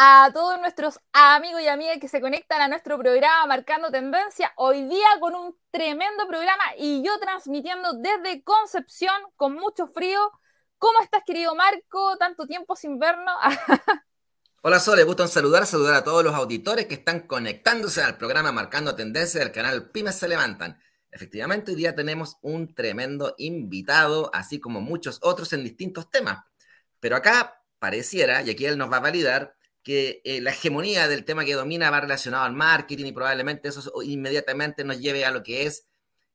a todos nuestros amigos y amigas que se conectan a nuestro programa Marcando Tendencia. Hoy día con un tremendo programa y yo transmitiendo desde Concepción con mucho frío. ¿Cómo estás, querido Marco? Tanto tiempo sin vernos. Hola Sole, gusto en saludar, saludar a todos los auditores que están conectándose al programa Marcando Tendencia del canal Pymes se levantan. Efectivamente, hoy día tenemos un tremendo invitado, así como muchos otros en distintos temas. Pero acá pareciera, y aquí él nos va a validar, que eh, la hegemonía del tema que domina va relacionado al marketing y probablemente eso inmediatamente nos lleve a lo que es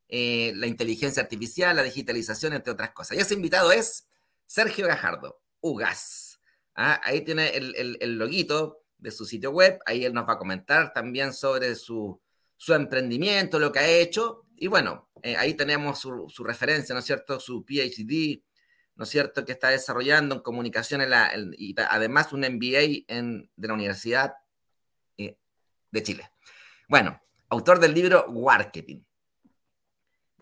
eh, la inteligencia artificial, la digitalización, entre otras cosas. Y ese invitado es Sergio Gajardo, UGAS. Ah, ahí tiene el, el, loguito de su sitio web, ahí él nos va a comentar también sobre su, su emprendimiento, lo que ha hecho. Y bueno, eh, ahí tenemos su, su, referencia, ¿no es cierto? Su PhD, ¿no es cierto?, que está desarrollando en comunicación y además un MBA en, de la Universidad eh, de Chile. Bueno, autor del libro Marketing.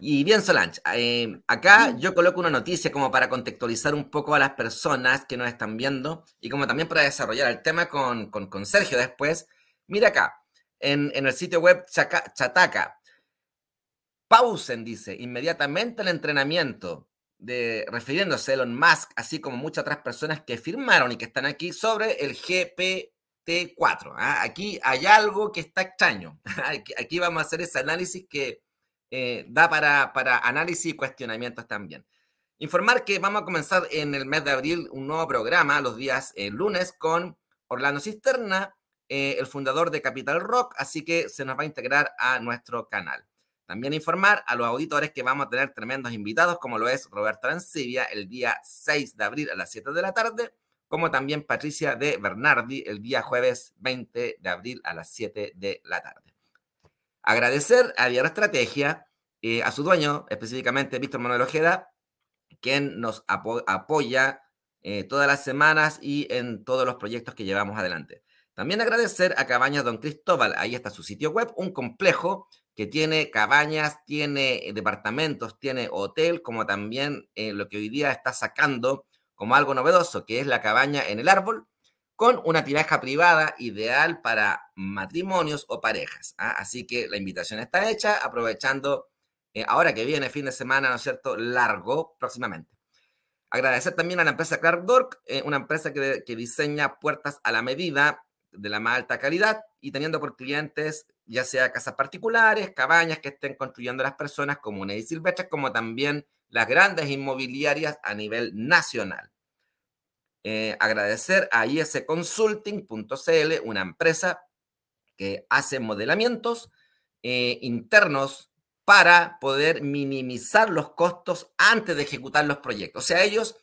Y bien, Solange, eh, acá yo coloco una noticia como para contextualizar un poco a las personas que nos están viendo y como también para desarrollar el tema con, con, Sergio después. Mira acá, en, en el sitio web Chataca, pausen, dice, inmediatamente el entrenamiento refiriéndose a Elon Musk, así como muchas otras personas que firmaron y que están aquí sobre el GPT-4. ¿ah? Aquí hay algo que está extraño. aquí vamos a hacer ese análisis que eh, da para, para análisis y cuestionamientos también. Informar que vamos a comenzar en el mes de abril un nuevo programa, los días eh, lunes, con Orlando Cisterna, eh, el fundador de Capital Rock, así que se nos va a integrar a nuestro canal. También informar a los auditores que vamos a tener tremendos invitados, como lo es Roberto Arancibia el día 6 de abril a las 7 de la tarde, como también Patricia de Bernardi el día jueves 20 de abril a las 7 de la tarde. Agradecer a Diario Estrategia, eh, a su dueño, específicamente Víctor Manuel Ojeda, quien nos apoya eh, todas las semanas y en todos los proyectos que llevamos adelante. También agradecer a Cabañas Don Cristóbal, ahí está su sitio web, un complejo que tiene cabañas, tiene eh, departamentos, tiene hotel, como también eh, lo que hoy día está sacando como algo novedoso, que es la cabaña en el árbol, con una tinaja privada ideal para matrimonios o parejas. ¿ah? Así que la invitación está hecha, aprovechando eh, ahora que viene fin de semana, ¿no es cierto?, largo próximamente. Agradecer también a la empresa Clark Dork, una empresa que, que diseña puertas a la medida de la más alta calidad y teniendo por clientes ya sea casas particulares, cabañas que estén construyendo las personas, comunes y silvestres, como también las grandes inmobiliarias a nivel nacional. Eh, agradecer a isconsulting.cl, una empresa que hace modelamientos eh, internos para poder minimizar los costos antes de ejecutar los proyectos. O sea, ellos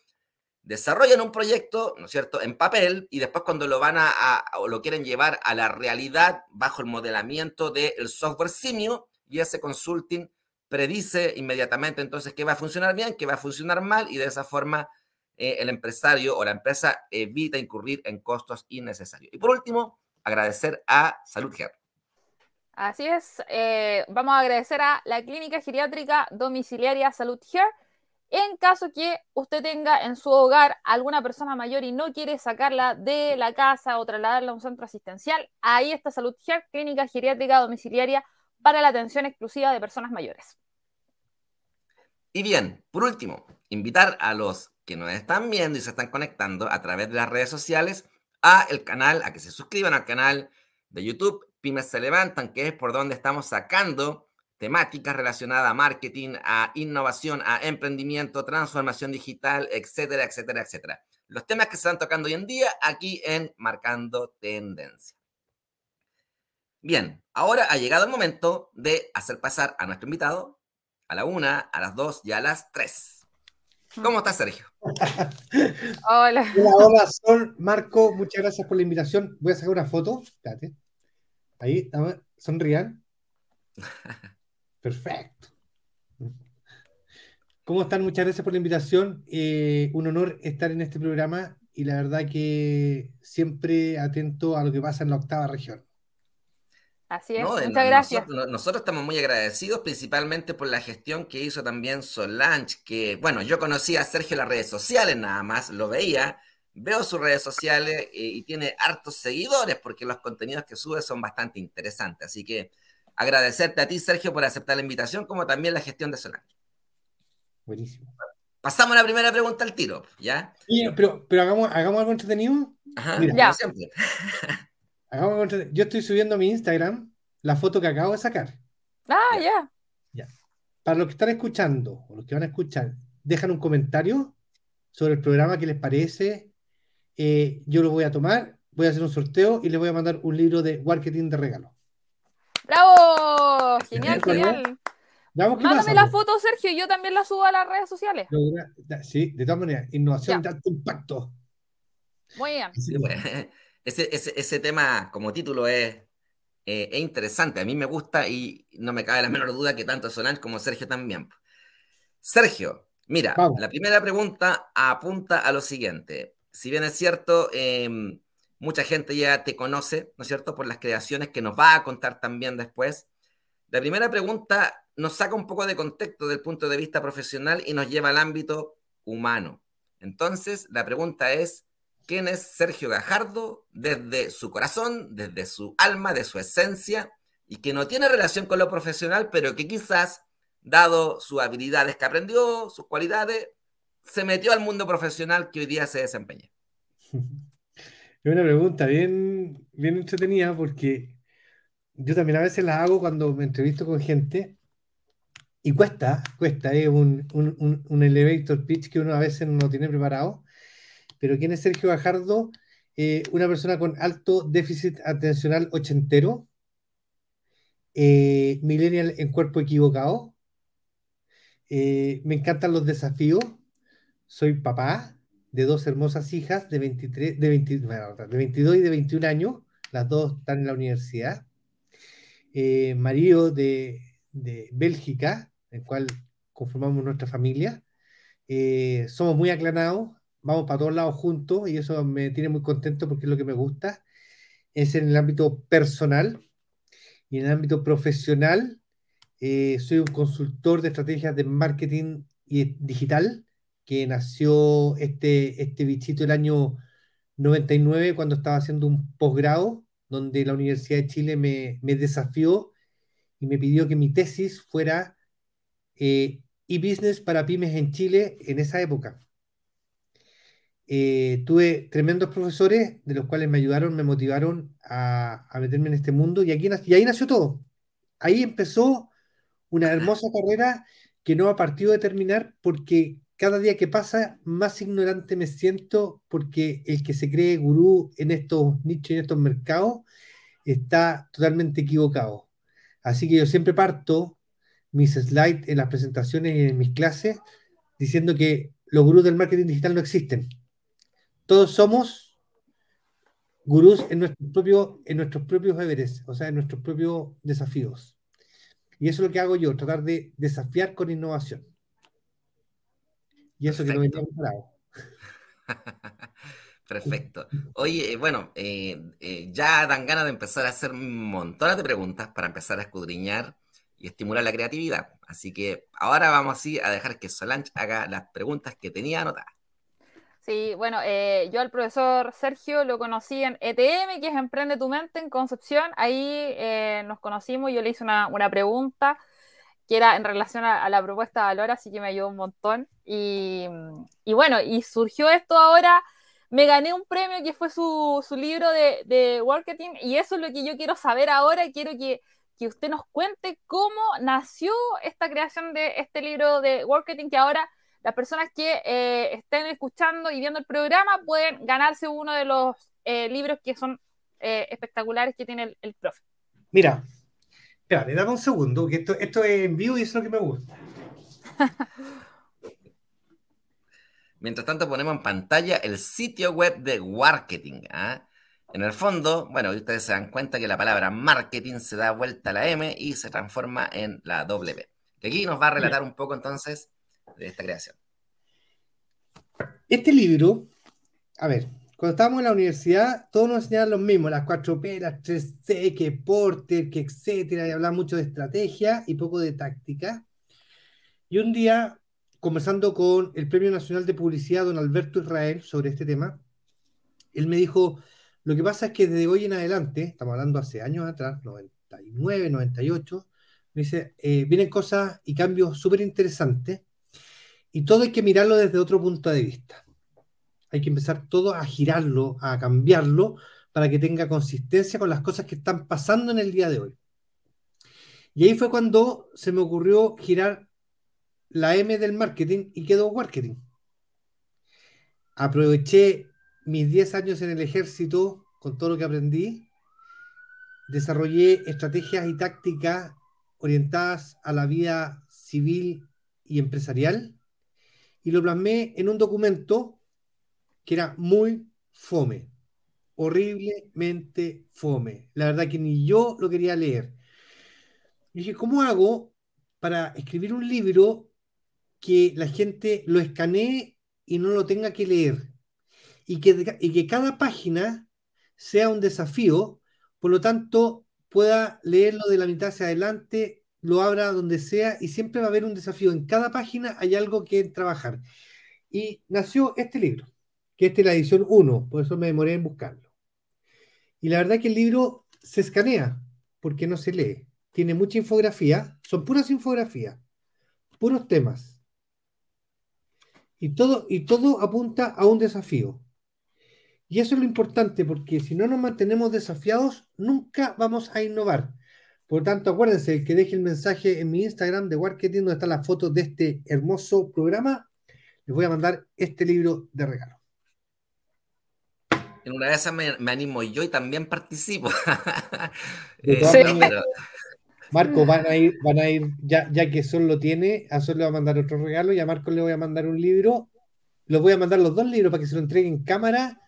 desarrollan un proyecto, ¿no es cierto?, en papel y después cuando lo van a, o lo quieren llevar a la realidad bajo el modelamiento del software simio y ese consulting predice inmediatamente entonces qué va a funcionar bien, qué va a funcionar mal y de esa forma eh, el empresario o la empresa evita incurrir en costos innecesarios. Y por último, agradecer a Salud Care. Así es, eh, vamos a agradecer a la Clínica Geriátrica Domiciliaria Salud Care en caso que usted tenga en su hogar alguna persona mayor y no quiere sacarla de la casa o trasladarla a un centro asistencial, ahí está Salud Care, clínica geriátrica domiciliaria para la atención exclusiva de personas mayores. Y bien, por último, invitar a los que nos están viendo y se están conectando a través de las redes sociales a el canal, a que se suscriban al canal de YouTube Pymes se levantan, que es por donde estamos sacando temáticas relacionadas a marketing, a innovación, a emprendimiento, transformación digital, etcétera, etcétera, etcétera. Los temas que se están tocando hoy en día aquí en Marcando Tendencia. Bien, ahora ha llegado el momento de hacer pasar a nuestro invitado a la una, a las dos y a las tres. ¿Cómo estás, Sergio? hola. Hola, hola, Sol, Marco, muchas gracias por la invitación. Voy a sacar una foto. Espérate. Ahí, sonrían. Perfecto. ¿Cómo están? Muchas gracias por la invitación. Eh, un honor estar en este programa y la verdad que siempre atento a lo que pasa en la octava región. Así es, muchas gracias. Nosotros, estamos muy agradecidos principalmente por la gestión que hizo también Solange, que bueno, yo conocía a Sergio en las redes sociales nada más, lo veía, veo sus redes sociales eh, y tiene hartos seguidores porque los contenidos que sube son bastante interesantes. Así que agradecerte a ti, Sergio, por aceptar la invitación, como también la gestión de Solange. Buenísimo. Pasamos a la primera pregunta al tiro, ¿ya? pero, pero hagamos, hagamos algo entretenido. Ajá, ya. siempre. hagamos algo Yo estoy subiendo a mi Instagram la foto que acabo de sacar. Ah, ya. Ya. Para los que están escuchando o los que van a escuchar, dejan un comentario sobre el programa que les parece. Eh, yo lo voy a tomar, voy a hacer un sorteo y les voy a mandar un libro de marketing de regalo. ¡Bravo! Genial, genial. Mándame la foto, Sergio, y yo también la subo a las redes sociales. Sí, de todas maneras, innovación de alto impacto. Muy bien. ese, ese, tema como título es, eh, es interesante, a mí me gusta y no me cabe la menor duda que tanto Solange como Sergio también. Sergio, mira, la primera pregunta apunta a lo siguiente. Si bien es cierto, em, mucha gente ya te conoce, ¿no es cierto?, por las creaciones que nos va a contar también después. La primera pregunta nos saca un poco de contexto del punto de vista profesional y nos lleva al ámbito humano. Entonces, la pregunta es, ¿quién es Sergio Gajardo desde su corazón, desde su alma, de su esencia, y que no tiene relación con lo profesional, pero que quizás, dado sus habilidades que aprendió, sus cualidades, se metió al mundo profesional que hoy día se desempeña? Es una pregunta bien, bien entretenida porque yo también a veces la hago cuando me entrevisto con gente y cuesta, cuesta, es un, un, elevator pitch que uno a veces no tiene preparado. Pero ¿quién es Sergio Gajardo? Eh, una persona con alto déficit atencional ochentero, eh, millennial en cuerpo equivocado. Eh, me encantan los desafíos. Soy papá de dos hermosas hijas de, 23, de, de 22 y de 21 años. Las dos están en la universidad. Marido de, de Bélgica, el cual conformamos nuestra familia. Eh, somos muy aclarados, vamos para todos lados juntos y eso me tiene muy contento porque es lo que me gusta. Es en el ámbito personal y en el ámbito profesional. Eh, soy un consultor de estrategias de marketing y digital que nació este, este bichito el año 99 cuando estaba haciendo un posgrado donde la Universidad de Chile me, desafió y me pidió que mi tesis fuera eh, e-business para pymes en Chile en esa época. Eh, tuve tremendos profesores de los cuales me ayudaron, me motivaron a, meterme en este mundo y, aquí, y ahí nació todo. Ahí empezó una hermosa carrera que no ha partido de terminar porque cada día que pasa más ignorante me siento porque el que se cree gurú en estos nichos y en estos mercados está totalmente equivocado. Así que yo siempre parto mis slides en las presentaciones y en mis clases diciendo que los gurús del marketing digital no existen. Todos somos gurús en, nuestro propio, nuestros propios deberes, o sea, en nuestros propios desafíos. Y eso es lo que hago yo, tratar de desafiar con innovación. Y eso que no me preparado. Perfecto. Oye, eh, bueno, eh, eh, ya dan ganas de empezar a hacer montones de preguntas para empezar a escudriñar y estimular la creatividad. Así que ahora vamos así a dejar que Solange haga las preguntas que tenía anotadas. Sí, bueno, yo al profesor Sergio lo conocí en ETM, que es Emprende tu Mente en Concepción. Ahí nos conocimos, yo le hice una, pregunta que era en relación a, la propuesta de valor, así que me ayudó un montón. Y, bueno, y surgió esto ahora me gané un premio que fue su, libro de, marketing y eso es lo que yo quiero saber ahora. Quiero que, usted nos cuente cómo nació esta creación de este libro de marketing que ahora las personas que eh, estén escuchando y viendo el programa pueden ganarse uno de los eh, libros que son eh, espectaculares que tiene el, profe. Mira, espera, le dame un segundo, que esto, esto es en vivo y eso es lo que me gusta. Mientras tanto, ponemos en pantalla el sitio web de marketing. ¿ah? En el fondo, bueno, ustedes se dan cuenta que la palabra marketing se da vuelta a la M y se transforma en la W. Que aquí nos va a relatar un poco entonces de esta creación. Este libro, a ver, cuando estábamos en la universidad, todos nos enseñaban lo mismo, las 4P, las 3C, que Porter, que etcétera, y hablaba mucho de estrategia y poco de táctica. Y un día conversando con el Premio Nacional de Publicidad, don Alberto Israel, sobre este tema, Él me dijo, lo que pasa es que desde hoy en adelante, estamos hablando hace años atrás, 99, 98, me dice, eh, vienen cosas y cambios súper interesantes y todo hay que mirarlo desde otro punto de vista. Hay que empezar todo a girarlo, a cambiarlo, para que tenga consistencia con las cosas que están pasando en el día de hoy. Y ahí fue cuando se me ocurrió girar la M del marketing y quedó marketing. Aproveché mis 10 años en el ejército con todo lo que aprendí. Desarrollé estrategias y tácticas orientadas a la vida civil y empresarial y lo plasmé en un documento que era muy fome, horriblemente fome. La verdad que ni yo lo quería leer. Y dije, ¿cómo hago para escribir un libro que la gente lo escanee y no lo tenga que leer? Y que, y que cada página sea un desafío, por lo tanto pueda leerlo de la mitad hacia adelante, lo abra donde sea y siempre va a haber un desafío. En cada página hay algo que trabajar. Y nació este libro, que esta es la edición 1, por eso me demoré en buscarlo. Y la verdad que el libro se escanea, porque no se lee tiene mucha infografía, son puras infografías, puros temas. Y todo, y todo apunta a un desafío. Y eso es lo importante, porque si no nos mantenemos desafiados, nunca vamos a innovar. Por lo tanto, acuérdense que deje el mensaje en mi Instagram de Marketing, donde está la foto de este hermoso programa. Les voy a mandar este libro de regalo. En una de esas me, animo yo y también participo. Eh, Marco, van a ir, van a ir, ya, ya que Sol lo tiene, a Sol le va a mandar otro regalo y a Marco le voy a mandar un libro. Los voy a mandar los dos libros para que se lo entreguen en cámara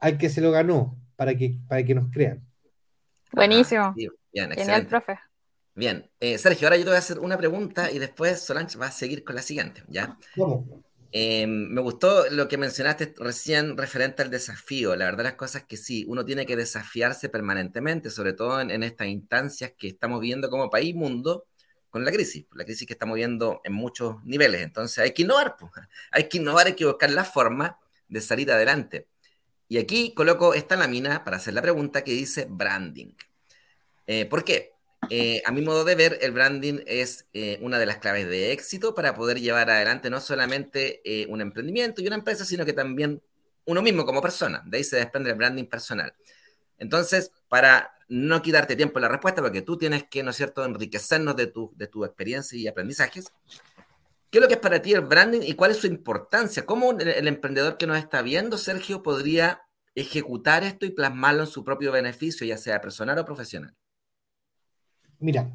al que se lo ganó, para que, para que nos crean. Buenísimo. Ah, bien, Genial, profe. Bien, eh, Sergio, ahora yo te voy a hacer una pregunta y después Solange va a seguir con la siguiente, ¿ya? ¿Cómo? Eh, me gustó lo que mencionaste recién referente al desafío. La verdad, las cosas que sí, uno tiene que desafiarse permanentemente, sobre todo en, estas instancias que estamos viendo como país mundo con la crisis, la crisis que estamos viendo en muchos niveles. Entonces hay que innovar, pues. hay que innovar, hay que buscar la forma de salir adelante. Y aquí coloco esta lámina para hacer la pregunta que dice branding. Eh, ¿Por qué? Eh, a mi modo de ver, el branding es eh, una de las claves de éxito para poder llevar adelante no solamente eh, un emprendimiento y una empresa, sino que también uno mismo como persona. De ahí se desprende el branding personal. Entonces, para no quitarte tiempo en la respuesta, porque tú tienes que, ¿no es cierto?, enriquecernos de tu, de tu experiencia y aprendizajes. ¿Qué es lo que es para ti el branding y cuál es su importancia? ¿Cómo el emprendedor que nos está viendo, Sergio, podría ejecutar esto y plasmarlo en su propio beneficio, ya sea personal o profesional? Mira,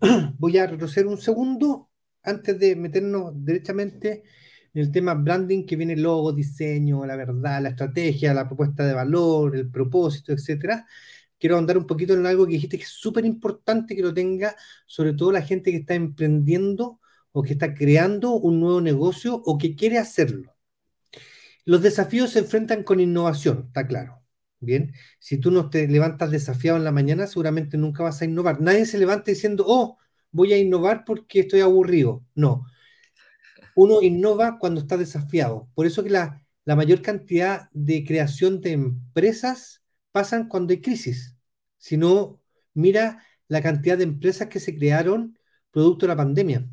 voy a retroceder un segundo antes de meternos directamente en el tema branding, que viene logo, diseño, la verdad, la estrategia, la propuesta de valor, el propósito, etcétera. Quiero andar un poquito en algo que dijiste que es súper importante que lo tenga, sobre todo la gente que está emprendiendo o que está creando un nuevo negocio o que quiere hacerlo. Los desafíos se enfrentan con innovación, está claro. Bien, si tú no te levantas desafiado en la mañana, seguramente nunca vas a innovar. Nadie se levanta diciendo, oh, voy a innovar porque estoy aburrido. No. Uno innova cuando está desafiado. Por eso que la, la mayor cantidad de creación de empresas pasan cuando hay crisis. Si no, mira la cantidad de empresas que se crearon producto de la pandemia,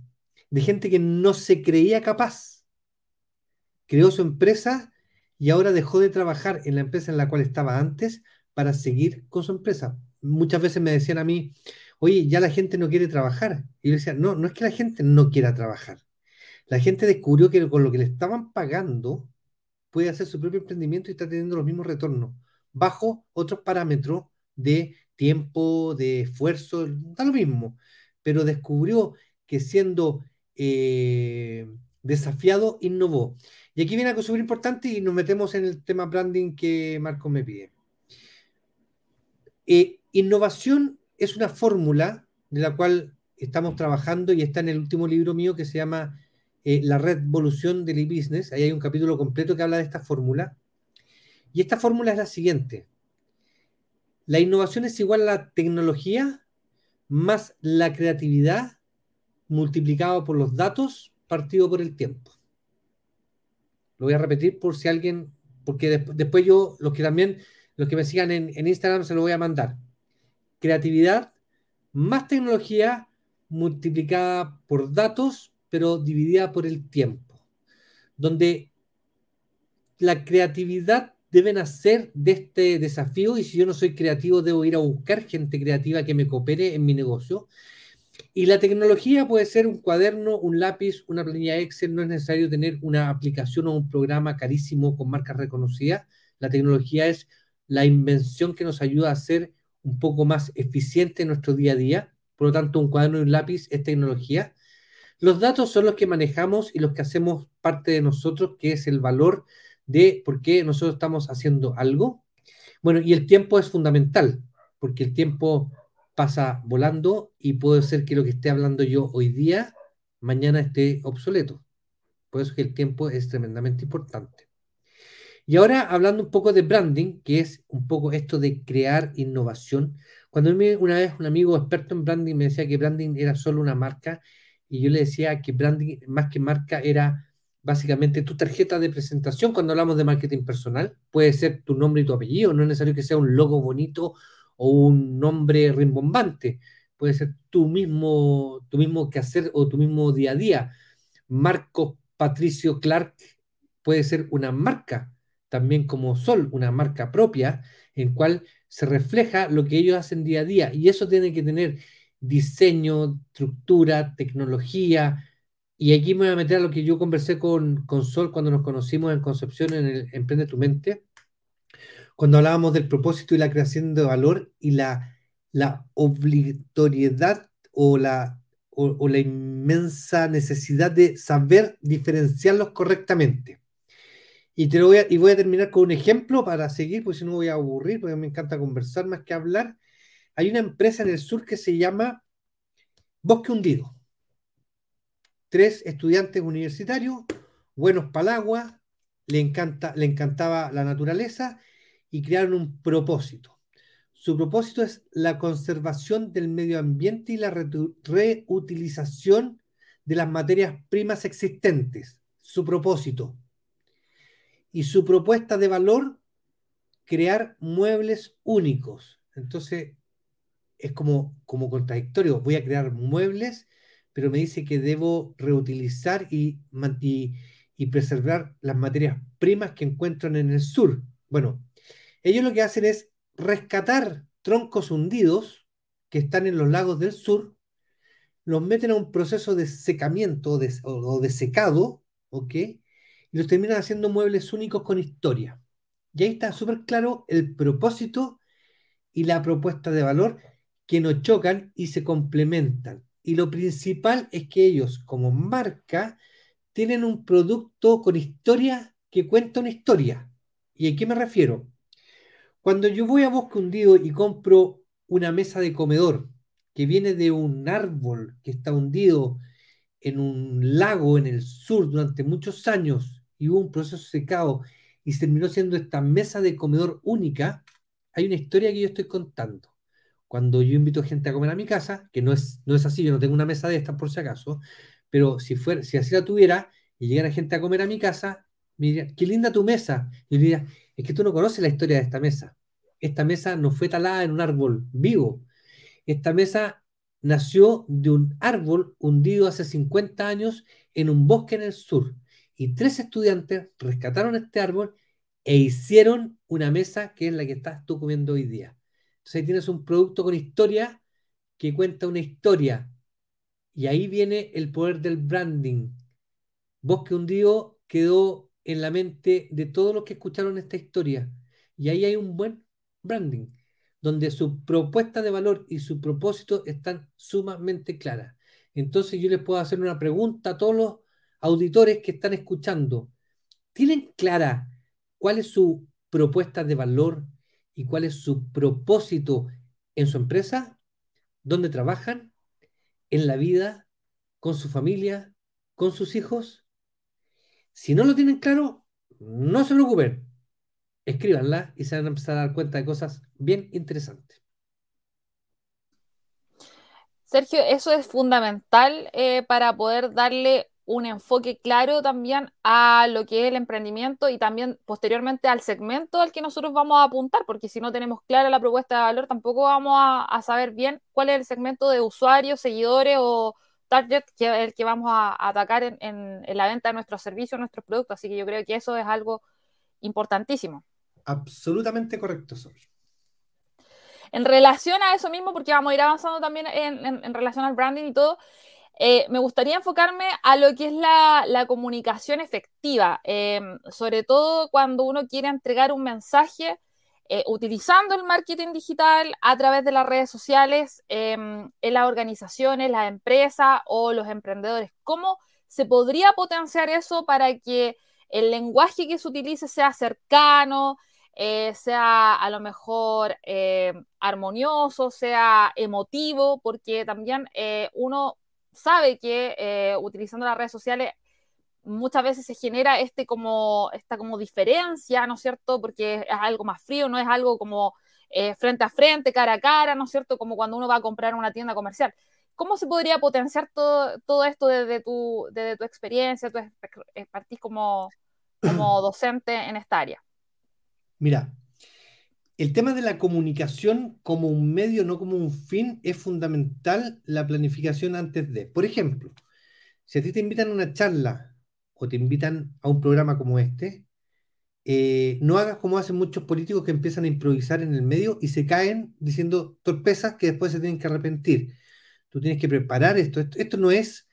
de gente que no se creía capaz. Creó su empresa y ahora dejó de trabajar en la empresa en la cual estaba antes para seguir con su empresa. Muchas veces me decían a mí, oye, ya la gente no quiere trabajar. Y yo decía, no, no es que la gente no quiera trabajar. La gente descubrió que con lo que le estaban pagando puede hacer su propio emprendimiento y está teniendo los mismos retornos, bajo otros parámetros de tiempo, de esfuerzo, da lo mismo. Pero descubrió que siendo eh, desafiado, innovó. Y aquí viene algo súper importante y nos metemos en el tema branding que Marco me pide. Eh, innovación es una fórmula de la cual estamos trabajando y está en el último libro mío que se llama eh, La Revolución del e-business. Ahí hay un capítulo completo que habla de esta fórmula. Y esta fórmula es la siguiente. La innovación es igual a la tecnología más la creatividad multiplicado por los datos partido por el tiempo. Lo voy a repetir por si alguien porque después yo, los que también, los que me sigan en, Instagram se lo voy a mandar. Creatividad más tecnología multiplicada por datos, pero dividida por el tiempo, donde la creatividad debe nacer de este desafío y si yo no soy creativo debo ir a buscar gente creativa que me coopere en mi negocio. Y la tecnología puede ser un cuaderno, un lápiz, una planilla Excel, no es necesario tener una aplicación o un programa carísimo con marcas reconocidas. La tecnología es la invención que nos ayuda a ser un poco más eficiente en nuestro día a día. Por lo tanto, un cuaderno y un lápiz es tecnología. Los datos son los que manejamos y los que hacemos parte de nosotros, que es el valor de por qué nosotros estamos haciendo algo. Bueno, y el tiempo es fundamental, porque el tiempo pasa volando y puede ser que lo que esté hablando yo hoy día, mañana esté obsoleto. Por eso que el tiempo es tremendamente importante. Y ahora hablando un poco de branding, que es un poco esto de crear innovación. Cuando una vez un amigo experto en branding me decía que branding era solo una marca y yo le decía que branding más que marca era básicamente tu tarjeta de presentación cuando hablamos de marketing personal. Puede ser tu nombre y tu apellido, no es necesario que sea un logo bonito o un nombre rimbombante. Puede ser tu mismo, tu mismo quehacer o tu mismo día a día. Marco Patricio Clark puede ser una marca también como Sol, una marca propia, en cual se refleja lo que ellos hacen día a día. Y eso tiene que tener diseño, estructura, tecnología. Y aquí me voy a meter a lo que yo conversé con, con Sol cuando nos conocimos en Concepción en el Emprende tu Mente, cuando hablábamos del propósito y la creación de valor y la, la obligatoriedad o la, o la inmensa necesidad de saber diferenciarlos correctamente. Y, te voy a, y voy a terminar con un ejemplo para seguir, porque si no voy a aburrir, porque me encanta conversar más que hablar. Hay una empresa en el sur que se llama Bosque Hundido. Tres estudiantes universitarios, buenos para el agua, le, encanta, le encantaba la naturaleza y crearon un propósito. Su propósito es la conservación del medio ambiente y la reutilización de las materias primas existentes. Su propósito y su propuesta de valor, crear muebles únicos. Entonces, es como, como contradictorio. Voy a crear muebles, pero me dice que debo reutilizar y, y, preservar las materias primas que encuentran en el sur. Bueno, ellos lo que hacen es rescatar troncos hundidos que están en los lagos del sur, los meten a un proceso de secamiento o de secado, ¿ok? y los terminan haciendo muebles únicos con historia. Y ahí está súper claro el propósito y la propuesta de valor que nos chocan y se complementan. Y lo principal es que ellos, como marca, tienen un producto con historia que cuenta una historia. ¿Y a qué me refiero? Cuando yo voy a Bosque Hundido y compro una mesa de comedor que viene de un árbol que está hundido en un lago en el sur durante muchos años y hubo un proceso secado y terminó siendo esta mesa de comedor única, hay una historia que yo estoy contando. Cuando yo invito gente a comer a mi casa, que no es, no es así, yo no tengo una mesa de estas por si acaso, pero si, fuera, si así la tuviera y llegara gente a comer a mi casa, me diría, qué linda tu mesa. Y yo diría, es que tú no conoces la historia de esta mesa. Esta mesa no fue talada en un árbol vivo. Esta mesa nació de un árbol hundido hace 50 años en un bosque en el sur y tres estudiantes rescataron este árbol e hicieron una mesa que es la que estás tú comiendo hoy día. Entonces ahí tienes un producto con historia que cuenta una historia. Y ahí viene el poder del branding. Bosque Hundido quedó en la mente de todos los que escucharon esta historia. Y ahí hay un buen branding, donde su propuesta de valor y su propósito están sumamente claras. Entonces yo les puedo hacer una pregunta a todos los auditores que están escuchando, ¿tienen clara cuál es su propuesta de valor y cuál es su propósito en su empresa? ¿Dónde trabajan? ¿En la vida? ¿Con su familia? ¿Con sus hijos? Si no lo tienen claro, no se preocupen. Escríbanla y se van a empezar a dar cuenta de cosas bien interesantes. Sergio, eso es fundamental eh, para poder darle un enfoque claro también a lo que es el emprendimiento y también posteriormente al segmento al que nosotros vamos a apuntar, porque si no tenemos clara la propuesta de valor, tampoco vamos a, saber bien cuál es el segmento de usuarios, seguidores o target que el que vamos a, atacar en, en, la venta de nuestros servicios, nuestros productos. Así que yo creo que eso es algo importantísimo. Absolutamente correcto, Sol. En relación a eso mismo, porque vamos a ir avanzando también en, en relación al branding y todo, eh, me gustaría enfocarme a lo que es la, comunicación efectiva, em, sobre todo cuando uno quiere entregar un mensaje eh, utilizando el marketing digital a través de las redes sociales em, en las organizaciones, las empresas o los emprendedores. ¿Cómo se podría potenciar eso para que el lenguaje que se utilice sea cercano, eh, sea a lo mejor em, armonioso, sea emotivo, porque también uno sabe que eh, utilizando las redes sociales muchas veces se genera este como, esta como diferencia, ¿no es cierto? Porque es algo más frío, no es algo como eh, frente a frente, cara a cara, ¿no es cierto? Como cuando uno va a comprar una tienda comercial. ¿Cómo se podría potenciar todo, todo esto desde tu, desde tu experiencia, tu expertise como, como docente en esta área? Mira, el tema de la comunicación como un medio, no como un fin, es fundamental la planificación antes de. Por ejemplo, si a ti te invitan a una charla o te invitan a un programa como este, eh, no hagas como hacen muchos políticos que empiezan a improvisar en el medio y se caen diciendo torpezas que después se tienen que arrepentir. Tú tienes que preparar esto. Esto, no es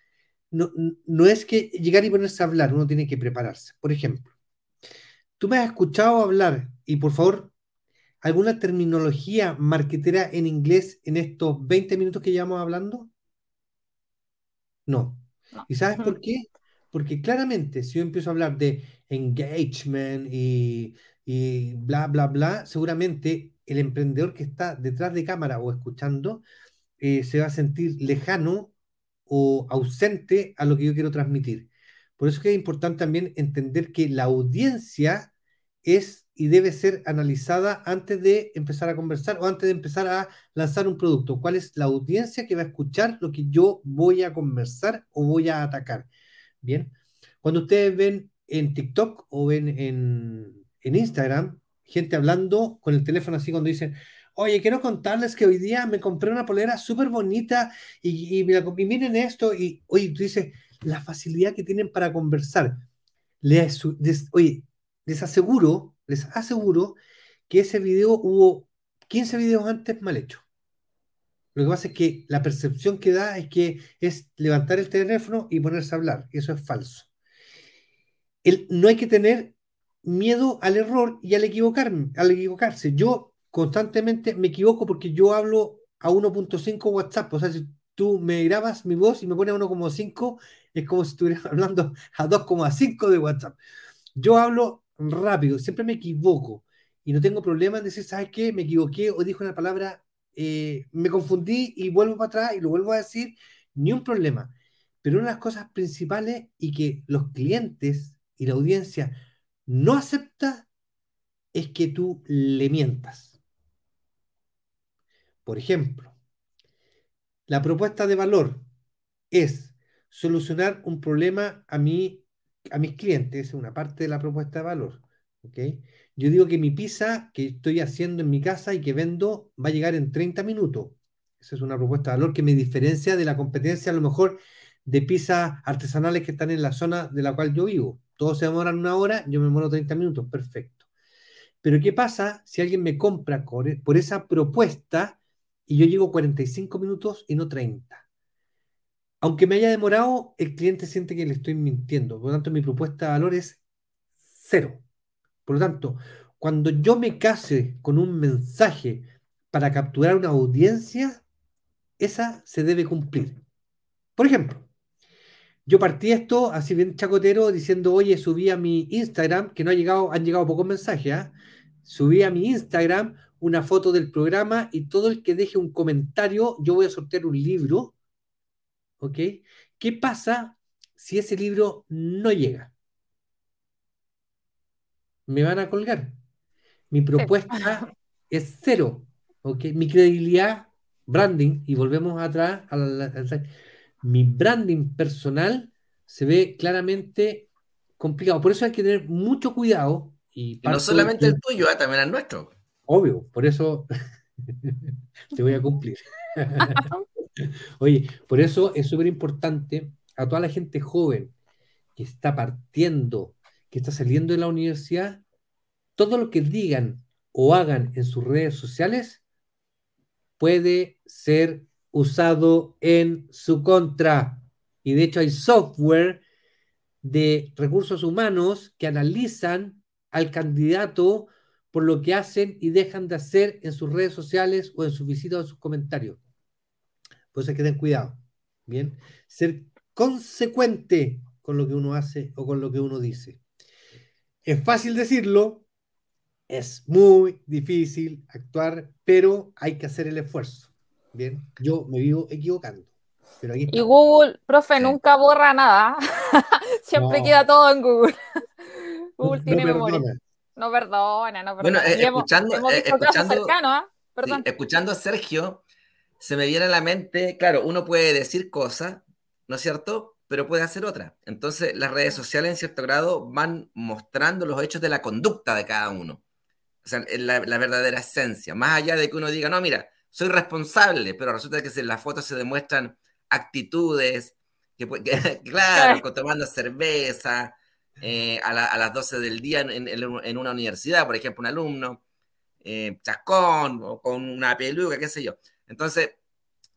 no, no es que llegar y ponerse a hablar, uno tiene que prepararse. Por ejemplo, tú me has escuchado hablar y por favor alguna terminología marketera en inglés en estos 20 minutos que llevamos hablando? No. ¿Y sabes por qué? Porque claramente si yo empiezo a hablar de engagement y, bla, bla, bla, seguramente el emprendedor que está detrás de cámara o escuchando eh, se va a sentir lejano o ausente a lo que yo quiero transmitir. Por eso es que es importante también entender que la audiencia es y debe ser analizada antes de empezar a conversar o antes de empezar a lanzar un producto. ¿Cuál es la audiencia que va a escuchar lo que yo voy a conversar o voy a atacar? Bien, cuando ustedes ven en TikTok o ven en, Instagram gente hablando con el teléfono así cuando dicen, oye, quiero contarles que hoy día me compré una polera súper bonita y, y, miren esto, y oye, tú dices, la facilidad que tienen para conversar. Les, oye, les aseguro les aseguro que ese video hubo 15 videos antes mal hecho. Lo que pasa es que la percepción que da es que es levantar el teléfono y ponerse a hablar. Eso es falso. El, no hay que tener miedo al error y al, equivocarme, al equivocarse. Yo constantemente me equivoco porque yo hablo a 1.5 WhatsApp. O sea, si tú me grabas mi voz y me pones a 1.5, es como si estuvieras hablando a 2.5 de WhatsApp. Yo hablo rápido, siempre me equivoco y no tengo problema en decir, ¿sabes qué? Me equivoqué o dije una palabra, eh, me confundí y vuelvo para atrás y lo vuelvo a decir, ni un problema. Pero una de las cosas principales y que los clientes y la audiencia no acepta es que tú le mientas. Por ejemplo, la propuesta de valor es solucionar un problema a mí a mis clientes, es una parte de la propuesta de valor. ¿okay? Yo digo que mi pizza que estoy haciendo en mi casa y que vendo va a llegar en 30 minutos. Esa es una propuesta de valor que me diferencia de la competencia a lo mejor de pizzas artesanales que están en la zona de la cual yo vivo. Todos se demoran una hora, yo me demoro 30 minutos, perfecto. Pero ¿qué pasa si alguien me compra por esa propuesta y yo llego 45 minutos y no 30? aunque me haya demorado, el cliente siente que le estoy mintiendo. Por lo tanto, mi propuesta de valor es cero. Por lo tanto, cuando yo me case con un mensaje para capturar una audiencia, esa se debe cumplir. Por ejemplo, yo partí esto así bien chacotero diciendo, oye, subí a mi Instagram, que no ha llegado, han llegado pocos mensajes, ¿ah? subí a mi Instagram una foto del programa y todo el que deje un comentario, yo voy a sortear un libro ¿ok? ¿Qué pasa si ese libro no llega? Me van a colgar. Mi propuesta es cero, ¿ok? Mi credibilidad, branding, y volvemos atrás, a mi branding personal se ve claramente complicado. Por eso hay que tener mucho cuidado. Y, no solamente el tuyo, ¿eh? también el nuestro. Obvio, por eso te voy a cumplir. Oye, por eso es súper importante a toda la gente joven que está partiendo, que está saliendo de la universidad, todo lo que digan o hagan en sus redes sociales puede ser usado en su contra. Y de hecho hay software de recursos humanos que analizan al candidato por lo que hacen y dejan de hacer en sus redes sociales o en sus visitas o sus comentarios. Por eso hay que tener cuidado. Bien, ser consecuente con lo que uno hace o con lo que uno dice. Es fácil decirlo, es muy difícil actuar, pero hay que hacer el esfuerzo. Bien, yo me vivo equivocando. Pero y Google, profe, nunca borra nada. Siempre queda todo en Google. Google tiene memoria. No perdona, no perdona. Bueno, eh, escuchando, eh, escuchando, ¿ah? escuchando a Sergio, se me viene a la mente, claro, uno puede decir cosas, ¿no es cierto? Pero puede hacer otra. Entonces, las redes sociales, en cierto grado, van mostrando los hechos de la conducta de cada uno. O sea, la, la verdadera esencia. Más allá de que uno diga, no, mira, soy responsable, pero resulta que en las fotos se demuestran actitudes, que, claro, tomando cerveza, eh, a, las 12 del día en, una universidad, por ejemplo, un alumno, eh, chascón, o con una peluca, qué sé yo. Entonces,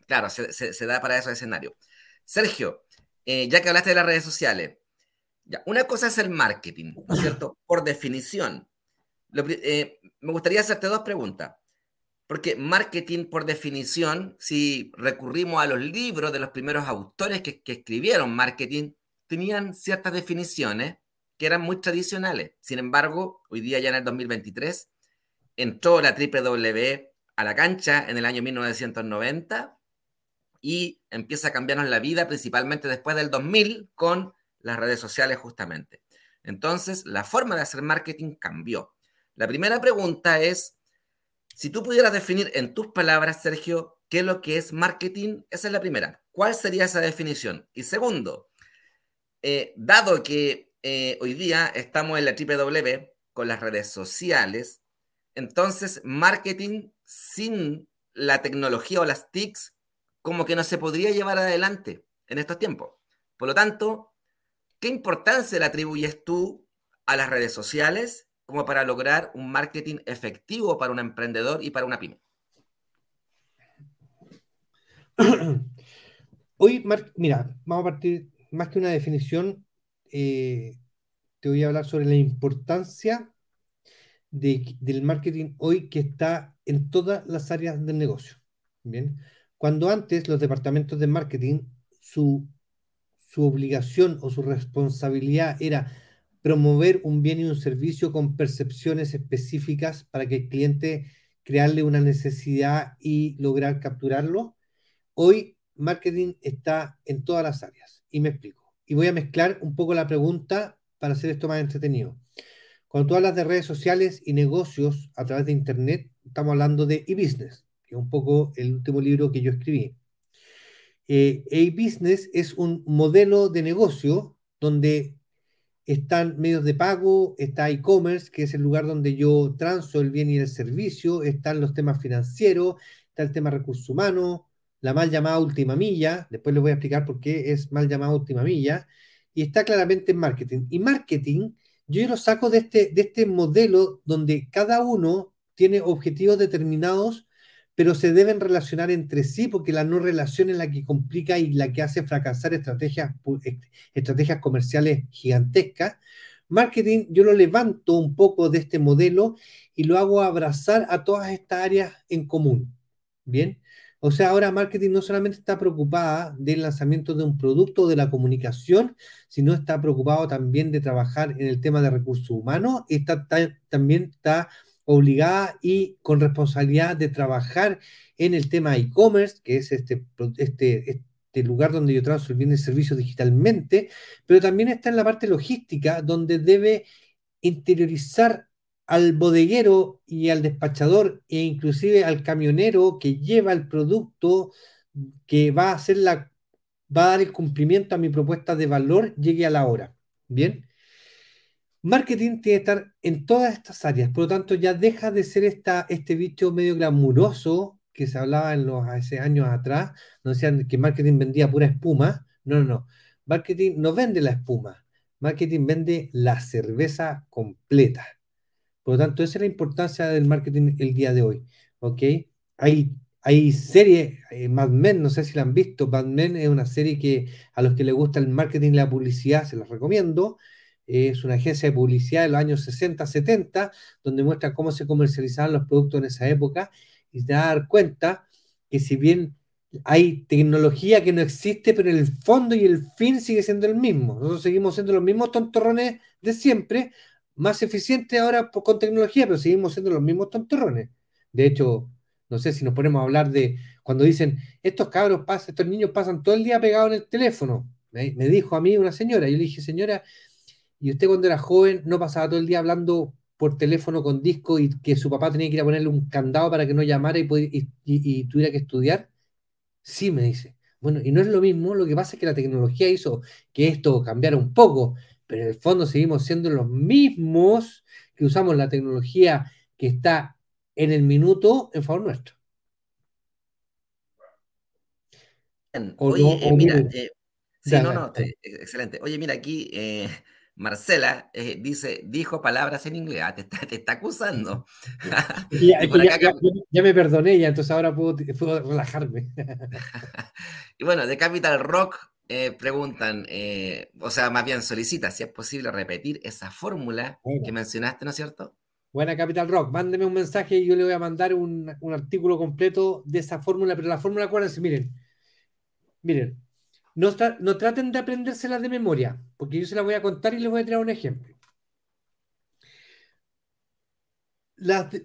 claro, se, da para esos escenarios. Sergio, eh, ya que hablaste de las redes sociales, ya, una cosa es el marketing, ¿no es cierto? Por definición. me gustaría hacerte dos preguntas. Porque marketing, por definición, si recurrimos a los libros de los primeros autores que, que escribieron marketing, tenían ciertas definiciones que eran muy tradicionales. Sin embargo, hoy día ya en el 2023 entró la W a la cancha en el año 1990 y empieza a cambiarnos la vida, principalmente después del 2000 con las redes sociales justamente. Entonces, la forma de hacer marketing cambió. La primera pregunta es, si tú pudieras definir en tus palabras, Sergio, qué es lo que es marketing, esa es la primera. ¿Cuál sería esa definición? Y segundo, eh, dado que eh, hoy día estamos en la W con las redes sociales. Entonces, marketing sin la tecnología o las TICs, como que no se podría llevar adelante en estos tiempos. Por lo tanto, ¿qué importancia le atribuyes tú a las redes sociales como para lograr un marketing efectivo para un emprendedor y para una pyme? Hoy, mira, vamos a partir más que una definición, eh, te voy a hablar sobre la importancia del marketing hoy que está en todas las áreas del negocio. Bien, cuando antes los departamentos de marketing, su, su obligación o su responsabilidad era promover un bien y un servicio con percepciones específicas para que el cliente crearle una necesidad y lograr capturarlo. Hoy marketing está en todas las áreas y me explico y voy a mezclar un poco la pregunta para hacer esto más entretenido. Cuando tú hablas de redes sociales y negocios a través de Internet, estamos hablando de e-business, es un poco el último libro que yo escribí. Eh, e-business es un modelo de negocio donde están medios de pago, está e-commerce, que es el lugar donde yo transo el bien y el servicio, están los temas financieros, está el tema recursos humanos, la mal llamada última milla, después les voy a explicar por qué es mal llamada última milla, y está claramente en marketing. Y marketing, yo lo saco de este, de este modelo donde cada uno tiene objetivos determinados, pero se deben relacionar entre sí, porque la no relación es la que complica y la que hace fracasar estrategias, estrategias comerciales gigantescas. Marketing, yo lo levanto un poco de este modelo y lo hago abrazar a todas estas áreas en común. Bien, o sea, ahora marketing no solamente está preocupada del lanzamiento de un producto o de la comunicación, sino está preocupado también de trabajar en el tema de recursos humanos, está, también está obligada y con responsabilidad de trabajar en el tema e-commerce, que es este, este, este lugar donde yo transfiero bien el servicio digitalmente, pero también está en la parte logística, donde debe interiorizar al bodeguero y al despachador e inclusive al camionero que lleva el producto que va a hacer la va a dar el cumplimiento a mi propuesta de valor, llegue a la hora. Bien. Marketing tiene que estar en todas estas áreas, por lo tanto ya deja de ser esta, este bicho medio glamuroso que se hablaba en los, hace años atrás, no decían que marketing vendía pura espuma, no, no, no, marketing no vende la espuma, marketing vende la cerveza completa. Por lo tanto, esa es la importancia del marketing el día de hoy, ¿ok? Hay, hay series, eh, Mad Men, no sé si la han visto, Mad Men es una serie que a los que les gusta el marketing y la publicidad se los recomiendo, es una agencia de publicidad de los años 60, 70, donde muestra cómo se comercializaban los productos en esa época y te dar cuenta que si bien hay tecnología que no existe, pero el fondo y el fin sigue siendo el mismo. Nosotros seguimos siendo los mismos tontorrones de siempre, más eficientes ahora con tecnología, pero seguimos siendo los mismos tontorrones. De hecho, no sé si nos ponemos a hablar de cuando dicen, estos cabros pasan, estos niños pasan todo el día pegados en el teléfono. Me, me dijo a mí una señora, yo le dije, señora, ¿y usted cuando era joven no pasaba todo el día hablando por teléfono con disco y que su papá tenía que ir a ponerle un candado para que no llamara y, tuviera que estudiar? Sí, me dice. Bueno, y no es lo mismo, lo que pasa es que la tecnología hizo que esto cambiara un poco, pero en el fondo seguimos siendo los mismos que usamos la tecnología que está en el minuto en favor nuestro. Oye, mira, eh, sí, no, no, excelente. Oye, mira, aquí eh, Marcela eh, dice, dijo palabras en inglés, ah, te, está, acusando. ya, me perdoné, ya, entonces ahora puedo, relajarme. y bueno, de Capital Rock eh, preguntan, eh, o sea, más bien solicita si es posible repetir esa fórmula que mencionaste, ¿no es cierto? Buena Capital Rock, mándeme un mensaje y yo le voy a mandar un, un artículo completo de esa fórmula, pero la fórmula, acuérdense, miren, miren, no, traten de aprendérsela de memoria, porque yo se la voy a contar y les voy a traer un ejemplo.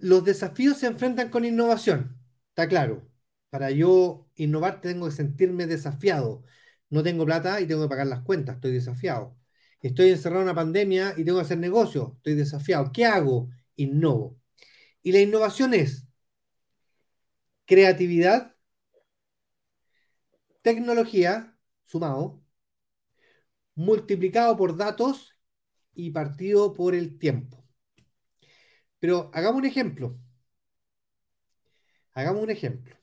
los desafíos se enfrentan con innovación, está claro. Para yo innovar tengo que sentirme desafiado. No tengo plata y tengo que pagar las cuentas, estoy desafiado. Estoy encerrado en una pandemia y tengo que hacer negocio, estoy desafiado. ¿Qué hago? Innovo. Y la innovación es creatividad, tecnología, sumado, multiplicado por datos y partido por el tiempo. Pero hagamos un ejemplo. Hagamos un ejemplo.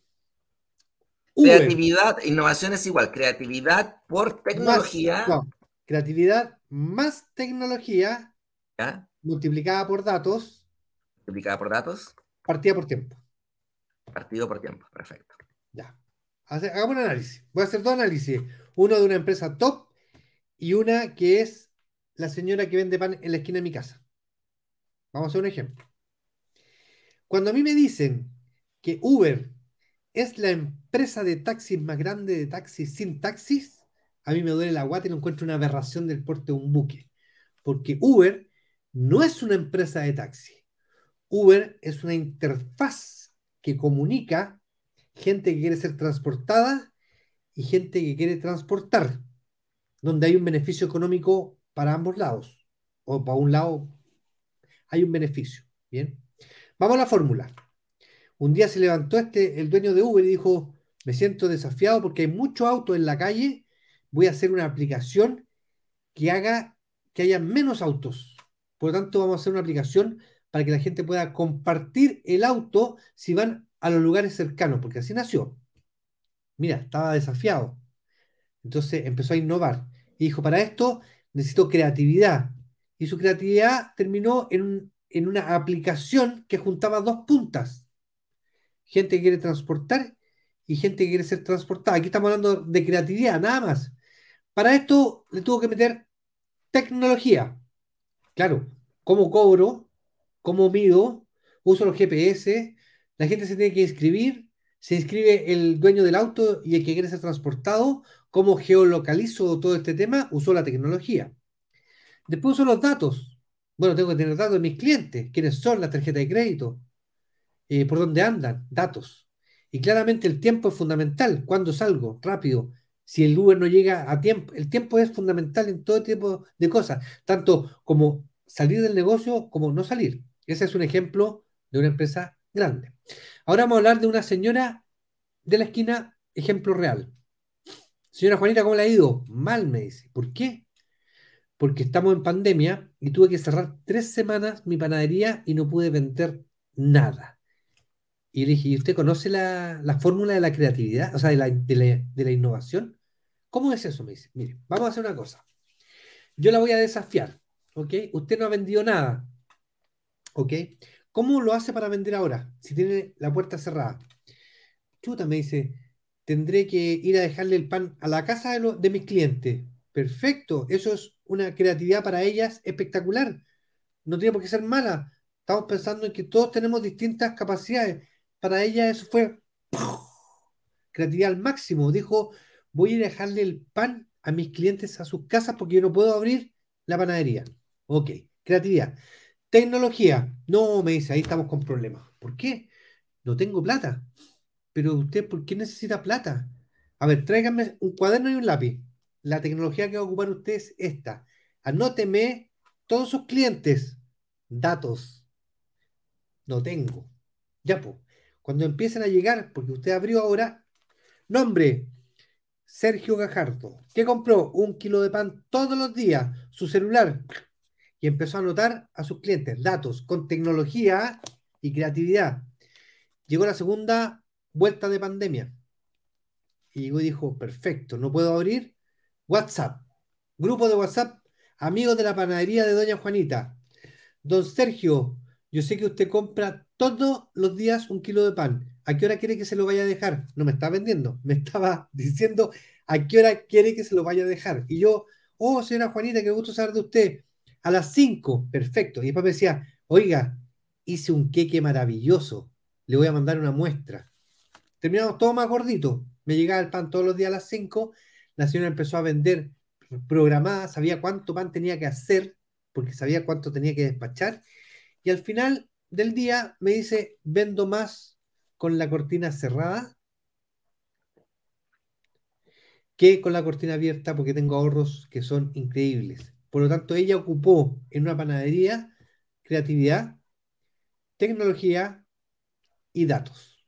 Creatividad, innovación es igual. Creatividad por tecnología. creatividad más tecnología multiplicada por datos. Multiplicada por datos. Partida por tiempo. Partido por tiempo, perfecto. Ya. Hagamos un análisis. Voy a hacer dos análisis uno de una empresa top y una que es la señora que vende pan en la esquina de mi casa. Vamos a hacer un ejemplo. Cuando a mí me dicen que Uber es la empresa de taxis más grande de taxis sin taxis, a mí me duele la guata y no encuentro una aberración del porte de un buque. Porque Uber no es una empresa de taxi. Uber es una interfaz que comunica gente que quiere ser transportada y gente que quiere transportar, donde hay un beneficio económico para ambos lados, o para un lado hay un beneficio. Bien, vamos a la fórmula. Un día se levantó este, el dueño de Uber y dijo, me siento desafiado porque hay mucho auto en la calle, voy a hacer una aplicación que haga que haya menos autos. Por lo tanto, vamos a hacer una aplicación para que la gente pueda compartir el auto si van a los lugares cercanos, porque así nació. Mira, estaba desafiado. Entonces empezó a innovar. Y dijo, para esto necesito creatividad. Y su creatividad terminó en, una aplicación que juntaba dos puntas. Gente que quiere transportar y gente que quiere ser transportada. Aquí estamos hablando de creatividad, nada más. Para esto le tuvo que meter tecnología. Claro, cómo cobro, cómo mido, uso los GPS, la gente se tiene que inscribir, se inscribe el dueño del auto y el que quiere ser transportado, cómo geolocalizo todo este tema, usó la tecnología. Después usó los datos. Bueno, tengo que tener datos de mis clientes, quiénes son, la tarjeta de crédito, eh, por dónde andan, datos. Y claramente el tiempo es fundamental. ¿Cuándo salgo? Rápido. Si el Uber no llega a tiempo, el tiempo es fundamental en todo tipo de cosas, tanto como salir del negocio como no salir. Ese es un ejemplo de una empresa grande. Ahora vamos a hablar de una señora de la esquina, ejemplo real. Señora Juanita, ¿cómo le ha ido? Mal, me dice. ¿Por qué? Porque estamos en pandemia y tuve que cerrar tres semanas mi panadería y no pude vender nada. Y le dije, ¿y usted conoce la, la fórmula de la creatividad? O sea, de la, de la innovación. ¿Cómo es eso? Me dice. Mire, vamos a hacer una cosa. Yo la voy a desafiar. ¿Ok? Usted no ha vendido nada. ¿Ok? ¿Cómo lo hace para vender ahora? Si tiene la puerta cerrada. Chuta, me dice, tendré que ir a dejarle el pan a la casa de, mis clientes. Perfecto, eso es una creatividad para ellas espectacular. No tiene por qué ser mala. Estamos pensando en que todos tenemos distintas capacidades. Para ella eso fue creatividad al máximo. Dijo, voy a a dejarle el pan a mis clientes a sus casas porque yo no puedo abrir la panadería. Ok, creatividad. Tecnología. No, me dice, ahí estamos con problemas. ¿Por qué? No tengo plata. Pero usted, ¿por qué necesita plata? A ver, tráigame un cuaderno y un lápiz. La tecnología que va a ocupar usted es esta. Anóteme todos sus clientes. Datos. No tengo. Ya, pues. Cuando empiecen a llegar, porque usted abrió ahora, nombre, Sergio Gajardo, ¿Qué compró un kilo de pan todos los días, su celular, y empezó a anotar a sus clientes datos con tecnología y creatividad. Llegó la segunda vuelta de pandemia. Y dijo, perfecto, no puedo abrir WhatsApp. Grupo de WhatsApp, amigos de la panadería de Doña Juanita. Don Sergio, yo sé que usted compra todos los días un kilo de pan. ¿A qué hora quiere que se lo vaya a dejar? No me está vendiendo, me estaba diciendo a qué hora quiere que se lo vaya a dejar. Y yo, oh, señora Juanita, qué gusto saber de usted. A las 5, perfecto. Y después me decía, oiga, hice un queque maravilloso, le voy a mandar una muestra. Terminamos todo más gordito. Me llegaba el pan todos los días a las 5. La señora empezó a vender programada, sabía cuánto pan tenía que hacer, porque sabía cuánto tenía que despachar. Y al final del día me dice, vendo más con la cortina cerrada que con la cortina abierta porque tengo ahorros que son increíbles. Por lo tanto, ella ocupó en una panadería creatividad, tecnología y datos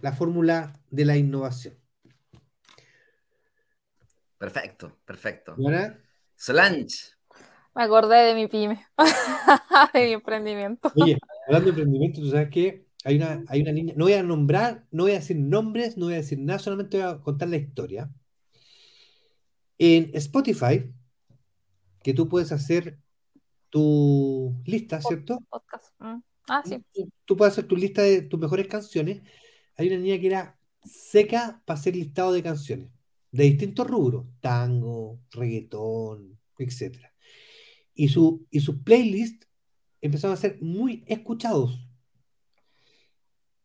la fórmula de la innovación. Perfecto, perfecto. ¿Ahora? Solange. Me acordé de mi pyme, de mi emprendimiento. Oye, hablando de emprendimiento, tú sabes que hay una, hay una niña, no voy a nombrar, no voy a decir nombres, no voy a decir nada, solamente voy a contar la historia. En Spotify, que tú puedes hacer tu lista, ¿cierto? Podcast. Mm. Ah, sí. tú puedes hacer tu lista de tus mejores canciones hay una niña que era seca para hacer listado de canciones de distintos rubros, tango, reggaetón, etc. Y, su, y sus playlists empezaron a ser muy escuchados.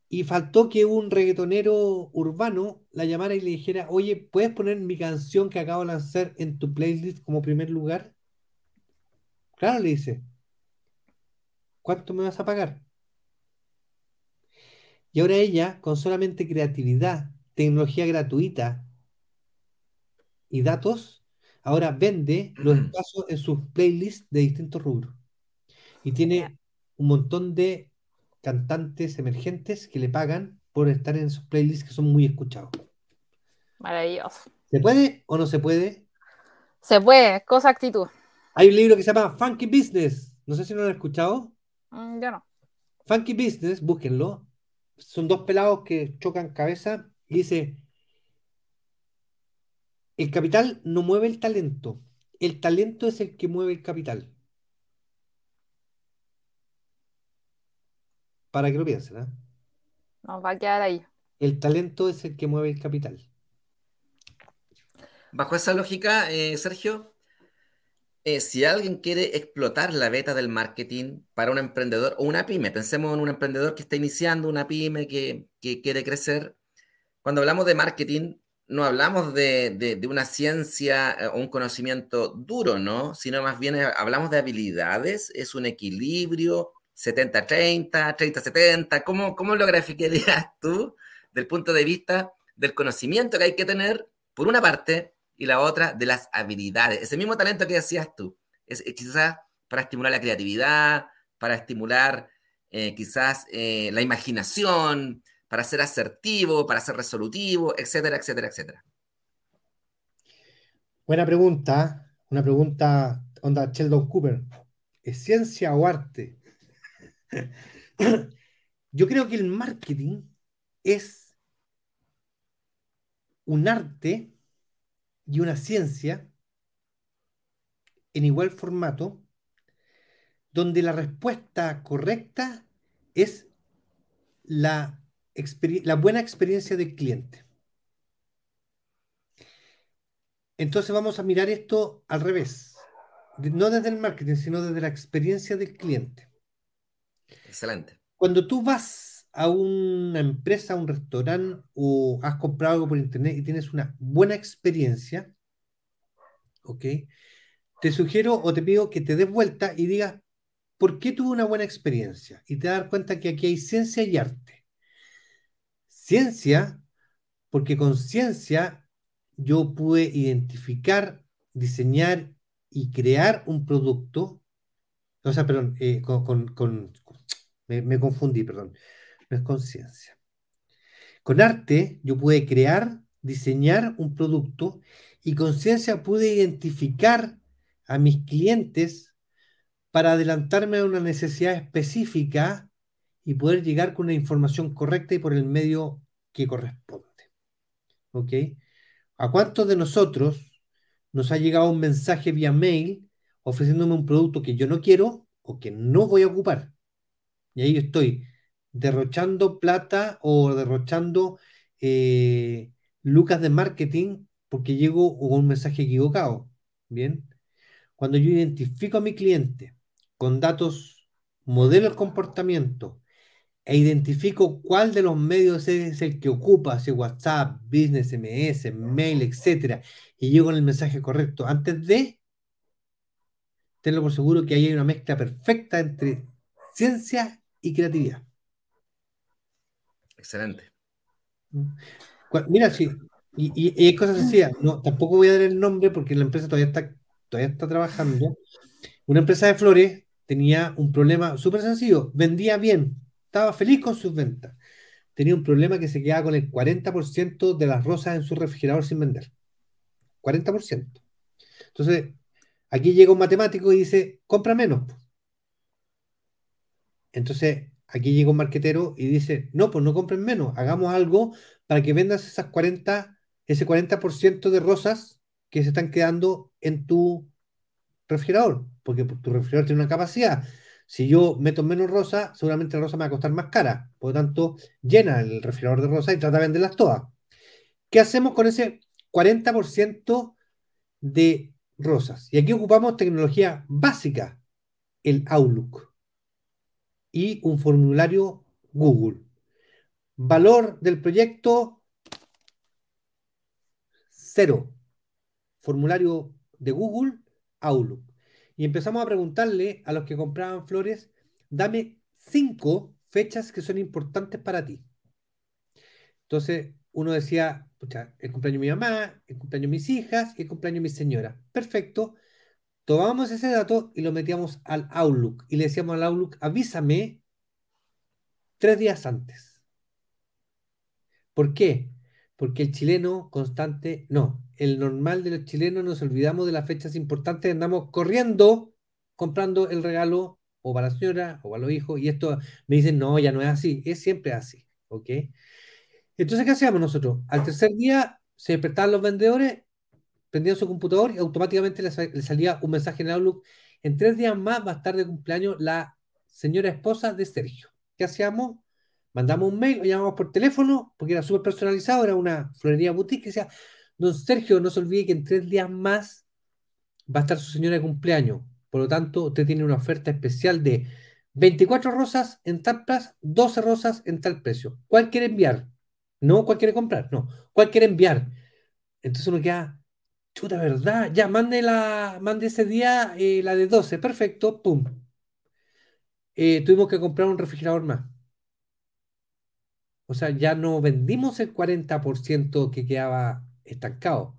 Y faltó que un reggaetonero urbano la llamara y le dijera, oye, ¿puedes poner mi canción que acabo de lanzar en tu playlist como primer lugar? Claro, le dice. ¿Cuánto me vas a pagar? Y ahora ella, con solamente creatividad, tecnología gratuita y datos, ahora vende los espacios en sus playlists de distintos rubros. Y tiene un montón de cantantes emergentes que le pagan por estar en sus playlists que son muy escuchados. Maravilloso. ¿Se puede o no se puede? Se puede, cosa actitud. Hay un libro que se llama Funky Business. No sé si no lo han escuchado. Mm, yo no. Funky Business, búsquenlo son dos pelados que chocan cabeza y dice, el capital no mueve el talento, el talento es el que mueve el capital. Para que lo piensen, ¿eh? Nos va a quedar ahí. El talento es el que mueve el capital. Bajo esa lógica, eh, Sergio, eh, si alguien quiere explotar la beta del marketing para un emprendedor o una pyme, pensemos en un emprendedor que está iniciando, una pyme que, quiere crecer, cuando hablamos de marketing, no hablamos de, una ciencia eh, o un conocimiento duro, ¿no? Sino más bien eh, hablamos de habilidades, es un equilibrio, 70-30, 30-70, ¿cómo, ¿cómo lo graficarías tú del punto de vista del conocimiento que hay que tener, por una parte, y la otra de las habilidades. Ese mismo talento que decías tú, es, quizás para estimular la creatividad, para estimular eh, quizás eh, la imaginación, para ser asertivo, para ser resolutivo, etcétera, etcétera, etcétera. Buena pregunta. Una pregunta, onda Sheldon Cooper. ¿Es ciencia o arte? Yo creo que el marketing es un arte y una ciencia en igual formato, donde la respuesta correcta es la, la buena experiencia del cliente. Entonces vamos a mirar esto al revés, no desde el marketing, sino desde la experiencia del cliente. Excelente. Cuando tú vas a una empresa, a un restaurante o has comprado algo por internet y tienes una buena experiencia, ¿ok? Te sugiero o te pido que te des vuelta y digas, ¿por qué tuve una buena experiencia? Y te das cuenta que aquí hay ciencia y arte. Ciencia, porque con ciencia yo pude identificar, diseñar y crear un producto, o sea, perdón, eh, con, me, confundí, perdón, no es conciencia. Con arte yo pude crear, diseñar un producto y con ciencia pude identificar a mis clientes para adelantarme a una necesidad específica y poder llegar con una información correcta y por el medio que corresponde. ¿Ok? ¿A cuántos de nosotros nos ha llegado un mensaje vía mail ofreciéndome un producto que yo no quiero o que no voy a ocupar? Y ahí estoy derrochando plata o derrochando eh, lucas de marketing porque llego con un mensaje equivocado. Bien. Cuando yo identifico a mi cliente con datos, modelos de comportamiento, e identifico cuál de los medios es el que ocupa, si WhatsApp, Business, MS, Mail, etcétera, y llego con el mensaje correcto antes de, tenlo por seguro que ahí hay una mezcla perfecta entre ciencia y creatividad. Excelente. Mira, sí, y, hay cosas así, no, tampoco voy a dar el nombre porque la empresa todavía está, todavía está trabajando. Una empresa de flores tenía un problema súper sencillo, vendía bien, estaba feliz con sus ventas. Tenía un problema que se quedaba con el 40% de las rosas en su refrigerador sin vender. 40%. Entonces, aquí llega un matemático y dice, compra menos. Entonces, aquí llega un marquetero y dice, no, pues no compren menos, hagamos algo para que vendas esas 40, ese 40% de rosas que se están quedando en tu refrigerador, porque tu refrigerador tiene una capacidad si yo meto menos rosa, seguramente la rosa me va a costar más cara. Por lo tanto, llena el refrigerador de rosa y trata de venderlas todas. ¿Qué hacemos con ese 40% de rosas? Y aquí ocupamos tecnología básica, el Outlook y un formulario Google. Valor del proyecto, cero. Formulario de Google, Outlook y empezamos a preguntarle a los que compraban flores, dame cinco fechas que son importantes para ti. Entonces uno decía, el cumpleaños de mi mamá, el cumpleaños de mis hijas y el cumpleaños de mi señora. Perfecto. Tomábamos ese dato y lo metíamos al Outlook y le decíamos al Outlook, avísame tres días antes. ¿Por qué? Porque el chileno constante, no, el normal de los chilenos nos olvidamos de las fechas importantes, andamos corriendo comprando el regalo o para la señora o para los hijos, y esto me dicen, no, ya no es así, es siempre así, ¿ok? Entonces, ¿qué hacíamos nosotros? Al tercer día se despertaban los vendedores, prendían su computador y automáticamente les, salía un mensaje en Outlook. En tres días más va a estar de cumpleaños la señora esposa de Sergio. ¿Qué hacíamos? Mandamos un mail, o llamamos por teléfono, porque era súper personalizado, era una florería boutique que decía, Don Sergio, no se olvide que en tres días más va a estar su señora de cumpleaños. Por lo tanto, usted tiene una oferta especial de 24 rosas en tal plazo, 12 rosas en tal precio. ¿Cuál quiere enviar? No, ¿cuál quiere comprar? No, ¿cuál quiere enviar? Entonces uno queda, chuta, ¿verdad? Ya, mande, la, mande ese día eh, la de 12. Perfecto, pum. Eh, tuvimos que comprar un refrigerador más. O sea, ya no vendimos el 40% que quedaba estancado.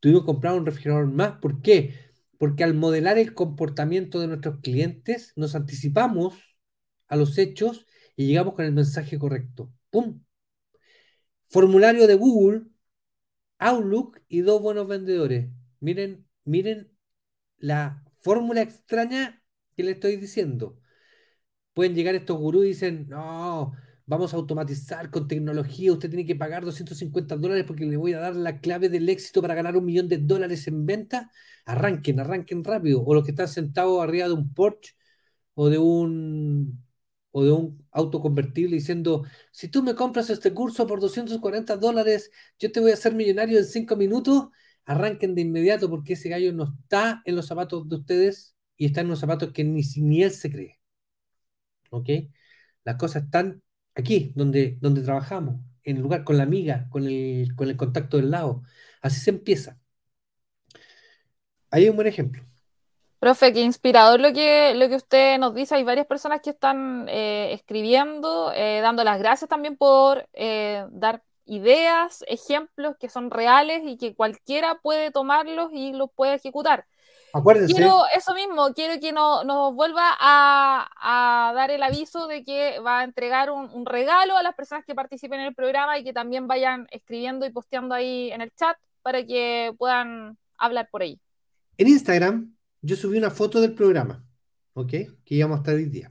Tuvimos que comprar un refrigerador más. ¿Por qué? Porque al modelar el comportamiento de nuestros clientes, nos anticipamos a los hechos y llegamos con el mensaje correcto. ¡Pum! Formulario de Google, Outlook y dos buenos vendedores. Miren, miren la fórmula extraña que le estoy diciendo. Pueden llegar estos gurús y dicen, no, vamos a automatizar con tecnología, usted tiene que pagar 250 dólares porque le voy a dar la clave del éxito para ganar un millón de dólares en venta. Arranquen, arranquen rápido. O los que están sentados arriba de un Porsche o de un o de un auto convertible diciendo, si tú me compras este curso por 240 dólares, yo te voy a hacer millonario en 5 minutos, arranquen de inmediato porque ese gallo no está en los zapatos de ustedes y está en los zapatos que ni, ni él se cree. ¿Ok? Las cosas están aquí, donde, donde trabajamos, en el lugar, con la amiga, con el, con el contacto del lado. Así se empieza. Ahí hay un buen ejemplo. Profe, qué inspirador lo que, lo que usted nos dice. Hay varias personas que están eh, escribiendo, eh, dando las gracias también por eh, dar ideas, ejemplos que son reales y que cualquiera puede tomarlos y los puede ejecutar. Acuérdense. Quiero eso mismo, quiero que no, nos vuelva a, dar el aviso de que va a entregar un, un regalo a las personas que participen en el programa y que también vayan escribiendo y posteando ahí en el chat para que puedan hablar por ahí. En Instagram yo subí una foto del programa, ¿ok? Que íbamos a estar hoy día.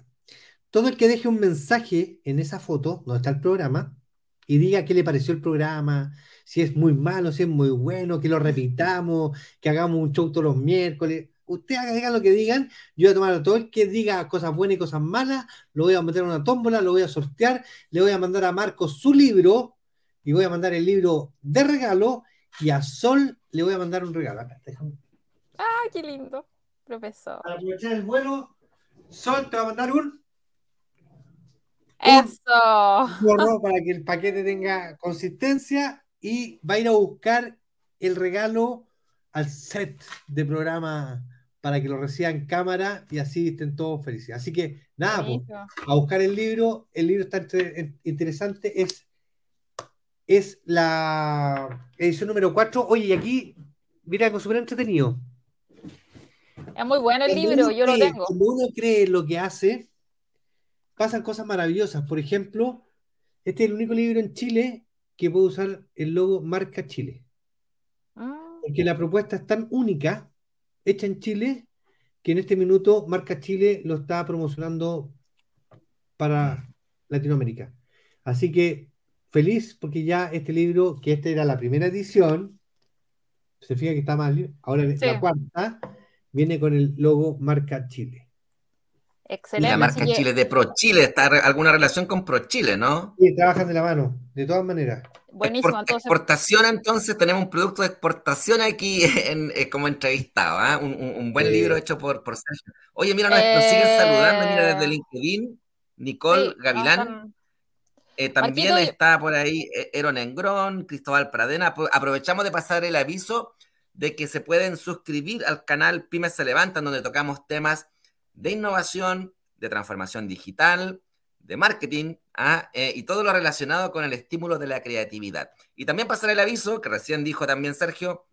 Todo el que deje un mensaje en esa foto, donde está el programa, y diga qué le pareció el programa, si es muy malo, si es muy bueno, que lo repitamos, que hagamos un show todos los miércoles. Ustedes digan lo que digan, yo voy a tomar a todo el que diga cosas buenas y cosas malas, lo voy a meter en una tómbola, lo voy a sortear, le voy a mandar a Marcos su libro, y voy a mandar el libro de regalo, y a Sol le voy a mandar un regalo. Ah, qué lindo profesor. Para aprovechar el vuelo, Sol te va a mandar un. Eso. Un para que el paquete tenga consistencia y va a ir a buscar el regalo al set de programa para que lo reciban en cámara y así estén todos felices. Así que nada, pues, a buscar el libro. El libro está interesante. Es, es la edición número 4. Oye, y aquí, mira, algo súper entretenido. Es muy bueno el libro, yo lo tengo. Cuando uno cree lo que hace, pasan cosas maravillosas. Por ejemplo, este es el único libro en Chile que puede usar el logo Marca Chile. Ah. Porque la propuesta es tan única, hecha en Chile, que en este minuto Marca Chile lo está promocionando para Latinoamérica. Así que feliz porque ya este libro, que esta era la primera edición, se fija que está mal, ahora es la cuarta, viene con el logo Marca Chile. Excelente. Y la marca Chile de Pro Chile, ¿está alguna relación con Pro Chile, no? Sí, trabajan de la mano, de todas maneras. Buenísimo, entonces. Exportación, entonces, tenemos un producto de exportación aquí eh, como entrevistado, ¿ah? un, buen libro hecho por, por Sergio. Oye, mira, nos, siguen saludando, mira, desde eh, LinkedIn, Nicole Gavilán. Eh, también está por ahí Eron Engrón, Cristóbal Pradena. Aprovechamos de pasar el aviso de que se pueden suscribir al canal Pymes se levantan, donde tocamos temas de innovación, de transformación digital, de marketing ¿ah? eh, y todo lo relacionado con el estímulo de la creatividad. Y también pasar el aviso, que recién dijo también Sergio,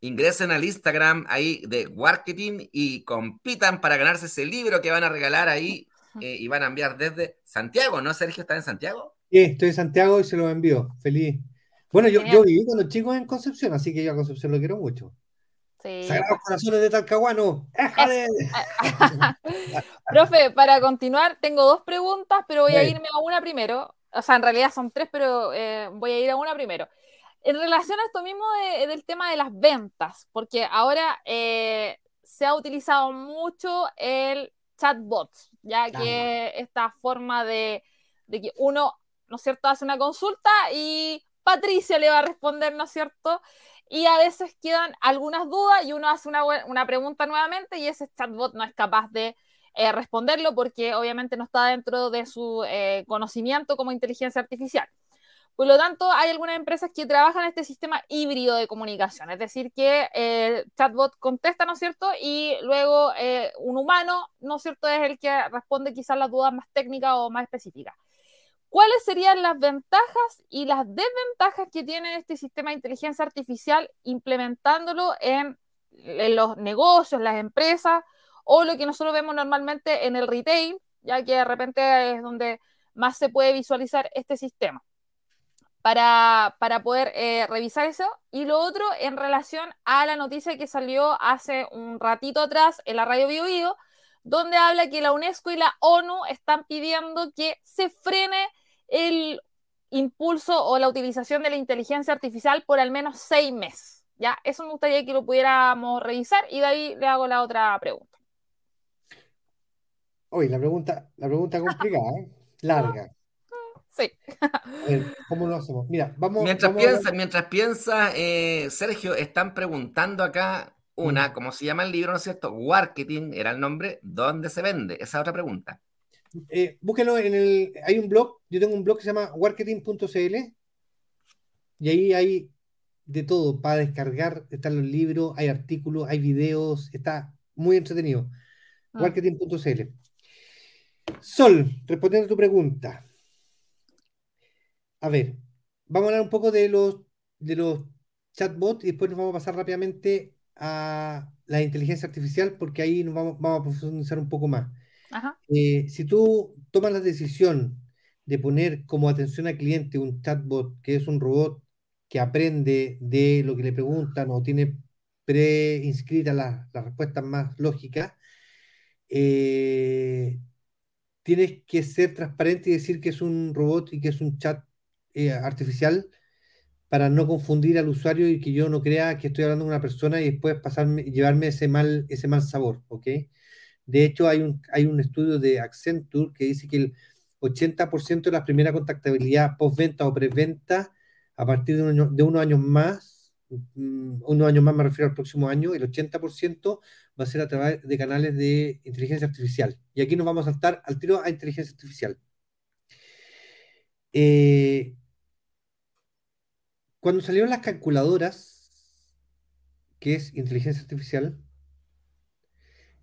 ingresen al Instagram ahí de marketing y compitan para ganarse ese libro que van a regalar ahí eh, y van a enviar desde Santiago, ¿no, Sergio? ¿Está en Santiago? Sí, estoy en Santiago y se lo envío. Feliz. Bueno, yo, yo, viví con los chicos en Concepción, así que yo a Concepción lo quiero mucho. Sí. Sagrados Corazones de Talcahuano. Profe, para continuar, tengo dos preguntas, pero voy a irme a una primero. O sea, en realidad son tres, pero eh, voy a ir a una primero. En relación a esto mismo del tema de las ventas, porque ahora eh, se ha utilizado mucho el chatbot, ya que esta forma de, de que uno, ¿no es cierto?, hace una consulta y Patricia le va a responder, ¿no es cierto? Y a veces quedan algunas dudas y uno hace una, pregunta nuevamente y ese chatbot no es capaz de eh, responderlo porque obviamente no está dentro de su eh, conocimiento como inteligencia artificial. Por lo tanto, hay algunas empresas que trabajan este sistema híbrido de comunicación, es decir, que el eh, chatbot contesta, ¿no es cierto? Y luego un humano, ¿no es cierto?, es el que responde quizás las dudas más técnicas o más específicas. ¿Cuáles serían las ventajas y las desventajas que tiene este sistema de inteligencia artificial implementándolo en, los negocios, las empresas o lo que nosotros vemos normalmente en el retail, ya que de repente es donde más se puede visualizar este sistema? para, para poder eh, revisar eso. Y lo otro en relación a la noticia que salió hace un ratito atrás en la radio Bio, Bio donde habla que la UNESCO y la ONU están pidiendo que se frene el impulso o la utilización de la inteligencia artificial por al menos seis meses. Ya, eso me gustaría que lo pudiéramos revisar y de ahí le hago la otra pregunta. Oye, la pregunta, la pregunta complicada, ¿eh? larga. Sí. ¿cómo lo hacemos? Mira, vamos. Mientras piensa, mientras piensa, eh, Sergio, están preguntando acá una, mm. ¿cómo se llama el libro, no es cierto? Marketing era el nombre, ¿dónde se vende? Esa otra pregunta. Eh, búsquenlo en el. Hay un blog, yo tengo un blog que se llama marketing.cl y ahí hay de todo para descargar. Están los libros, hay artículos, hay videos, está muy entretenido. Ah. Marketing.cl. Sol, respondiendo a tu pregunta. A ver, vamos a hablar un poco de los, de los chatbots y después nos vamos a pasar rápidamente a la inteligencia artificial porque ahí nos vamos, vamos a profundizar un poco más. Eh, si tú tomas la decisión de poner como atención al cliente un chatbot, que es un robot que aprende de lo que le preguntan o tiene preinscritas las, las respuestas más lógicas, eh, tienes que ser transparente y decir que es un robot y que es un chat eh, artificial para no confundir al usuario y que yo no crea que estoy hablando con una persona y después llevarme ese mal, ese mal sabor, ¿ok? De hecho, hay un, hay un estudio de Accenture que dice que el 80% de la primera contactabilidad postventa o preventa a partir de, un de unos años más, mm, unos años más me refiero al próximo año, el 80% va a ser a través de canales de inteligencia artificial. Y aquí nos vamos a saltar al tiro a inteligencia artificial. Eh, cuando salieron las calculadoras, que es inteligencia artificial,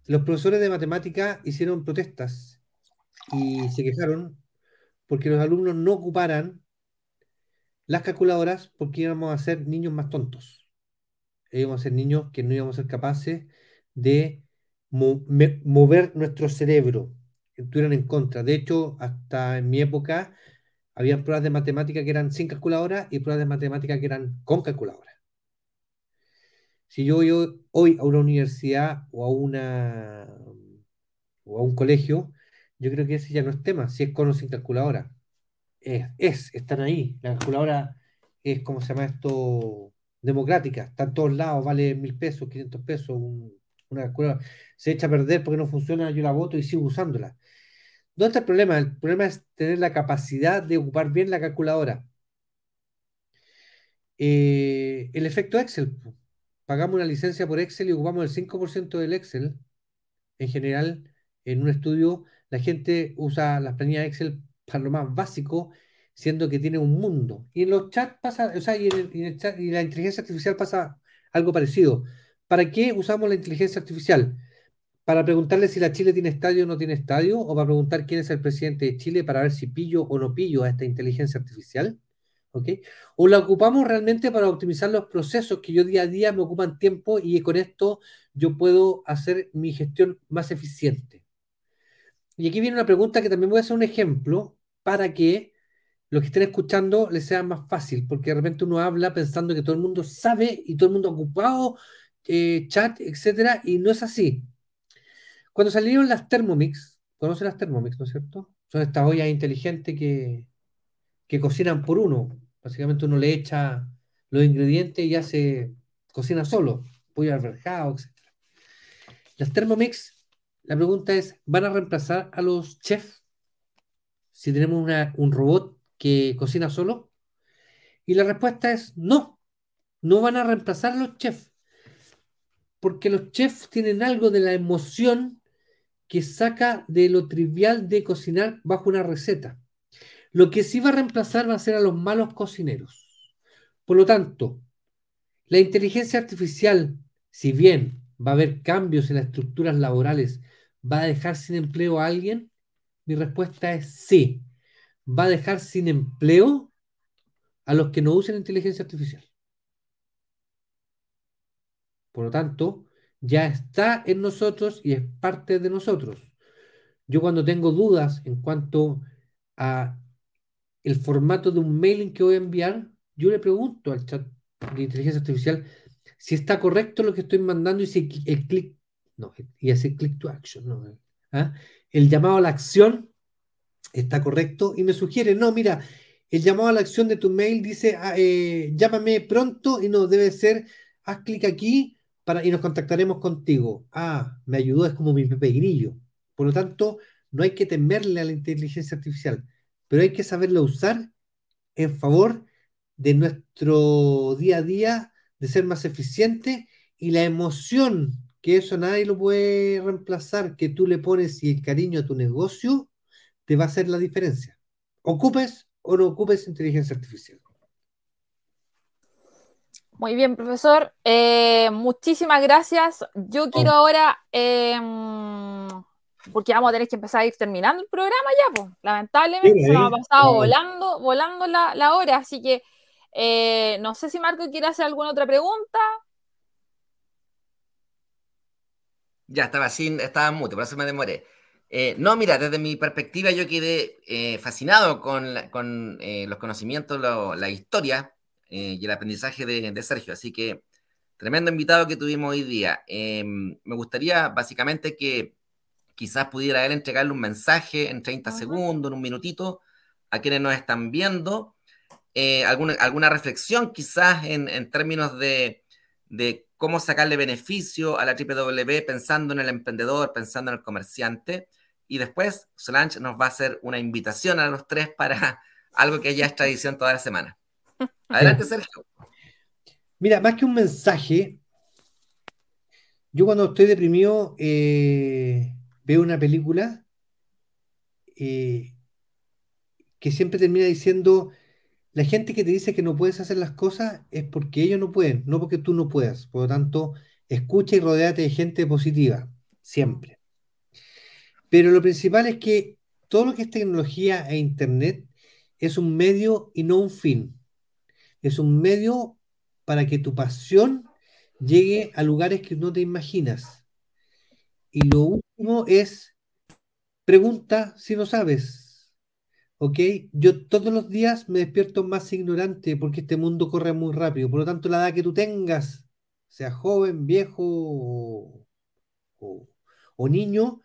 los profesores de matemática hicieron protestas y se quejaron porque los alumnos no ocuparan las calculadoras porque íbamos a ser niños más tontos. Íbamos a ser niños que no íbamos a ser capaces de mover nuestro cerebro, que estuvieran en contra. De hecho, hasta en mi época, había pruebas de matemática que eran sin calculadora y pruebas de matemática que eran con calculadora. Si yo voy hoy a una universidad o a, una, o a un colegio, yo creo que ese ya no es tema, si es con o sin calculadora. Es, es están ahí. La calculadora es, como se llama esto? Democrática. Está en todos lados, vale mil pesos, 500 pesos, una calculadora. Se echa a perder porque no funciona, yo la voto y sigo usándola. ¿Dónde está el problema? El problema es tener la capacidad de ocupar bien la calculadora. Eh, el efecto Excel. Pagamos una licencia por Excel y ocupamos el 5% del Excel. En general, en un estudio, la gente usa las planillas Excel para lo más básico, siendo que tiene un mundo. Y en los chats pasa, o sea, y en, chat, y la inteligencia artificial pasa algo parecido. ¿Para qué usamos la inteligencia artificial? para preguntarle si la Chile tiene estadio o no tiene estadio, o para preguntar quién es el presidente de Chile para ver si pillo o no pillo a esta inteligencia artificial. O la ocupamos realmente para optimizar los procesos que yo día a día me ocupan tiempo y con esto yo puedo hacer mi gestión más eficiente. Y aquí viene una pregunta que también voy a hacer un ejemplo para que los que estén escuchando les sea más fácil, porque de repente uno habla pensando que todo el mundo sabe y todo el mundo ha ocupado eh, chat, etcétera, y no es así. Cuando salieron las Thermomix, ¿conocen las Thermomix, no es cierto? Son estas ollas inteligentes que, que cocinan por uno. Básicamente uno le echa los ingredientes y ya se cocina solo, pollo alberjado, etc. Las Thermomix, la pregunta es, ¿van a reemplazar a los chefs si tenemos un robot que cocina solo? Y la respuesta es no, no van a reemplazar a los chefs, porque los chefs tienen algo de la emoción que saca de lo trivial de cocinar bajo una receta. Lo que sí va a reemplazar va a ser a los malos cocineros. Por lo tanto, la inteligencia artificial, si bien va a haber cambios en las estructuras laborales, ¿va a dejar sin empleo a alguien? Mi respuesta es sí. Va a dejar sin empleo a los que no usen inteligencia artificial. Por lo tanto, ya está en nosotros y es parte de nosotros. Yo cuando tengo dudas en cuanto a el formato de un mailing que voy a enviar, yo le pregunto al chat de inteligencia artificial si está correcto lo que estoy mandando y si el clic, no, y hace click to action, no, ¿ah? el llamado a la acción está correcto y me sugiere, no, mira, el llamado a la acción de tu mail dice, ah, eh, llámame pronto y no debe ser, haz clic aquí para, y nos contactaremos contigo. Ah, me ayudó, es como mi Pepe Grillo. Por lo tanto, no hay que temerle a la inteligencia artificial, pero hay que saberla usar en favor de nuestro día a día, de ser más eficiente y la emoción, que eso nadie lo puede reemplazar, que tú le pones y el cariño a tu negocio, te va a hacer la diferencia. Ocupes o no ocupes inteligencia artificial. Muy bien, profesor. Eh, muchísimas gracias. Yo quiero ahora, em, porque vamos a tener que empezar a ir terminando el programa ya, pues. Lamentablemente se nos ha pasado volando, volando la, hora, así que eh, no sé si Marco quiere hacer alguna otra pregunta. Ya estaba sin, estaba mute, por eso me demoré. Eh, no, mira, desde mi perspectiva yo quedé eh, fascinado con, eh, los conocimientos, la historia y el aprendizaje de, Sergio. Así que tremendo invitado que tuvimos hoy día. Em, me gustaría básicamente que quizás pudiera él entregarle un mensaje en 30 segundos, en un minutito, a quienes nos están viendo. Alguna, alguna, reflexión quizás en, términos de, de cómo sacarle beneficio a la WW pensando en el emprendedor, pensando en el comerciante. Y después Solange nos va a hacer una invitación a los tres para algo que ya es tradición toda la semana. Adelante, Sergio. Mira, más que un mensaje, yo cuando estoy deprimido eh, veo una película eh, que siempre termina diciendo, la gente que te dice que no puedes hacer las cosas es porque ellos no pueden, no porque tú no puedas. Por lo tanto, escucha y rodéate de gente positiva, siempre. Pero lo principal es que todo lo que es tecnología e Internet es un medio y no un fin. Es un medio para que tu pasión llegue a lugares que no te imaginas. Y lo último es, pregunta si no sabes. ¿Ok? Yo todos los días me despierto más ignorante porque este mundo corre muy rápido. Por lo tanto, la edad que tú tengas, sea joven, viejo o, niño,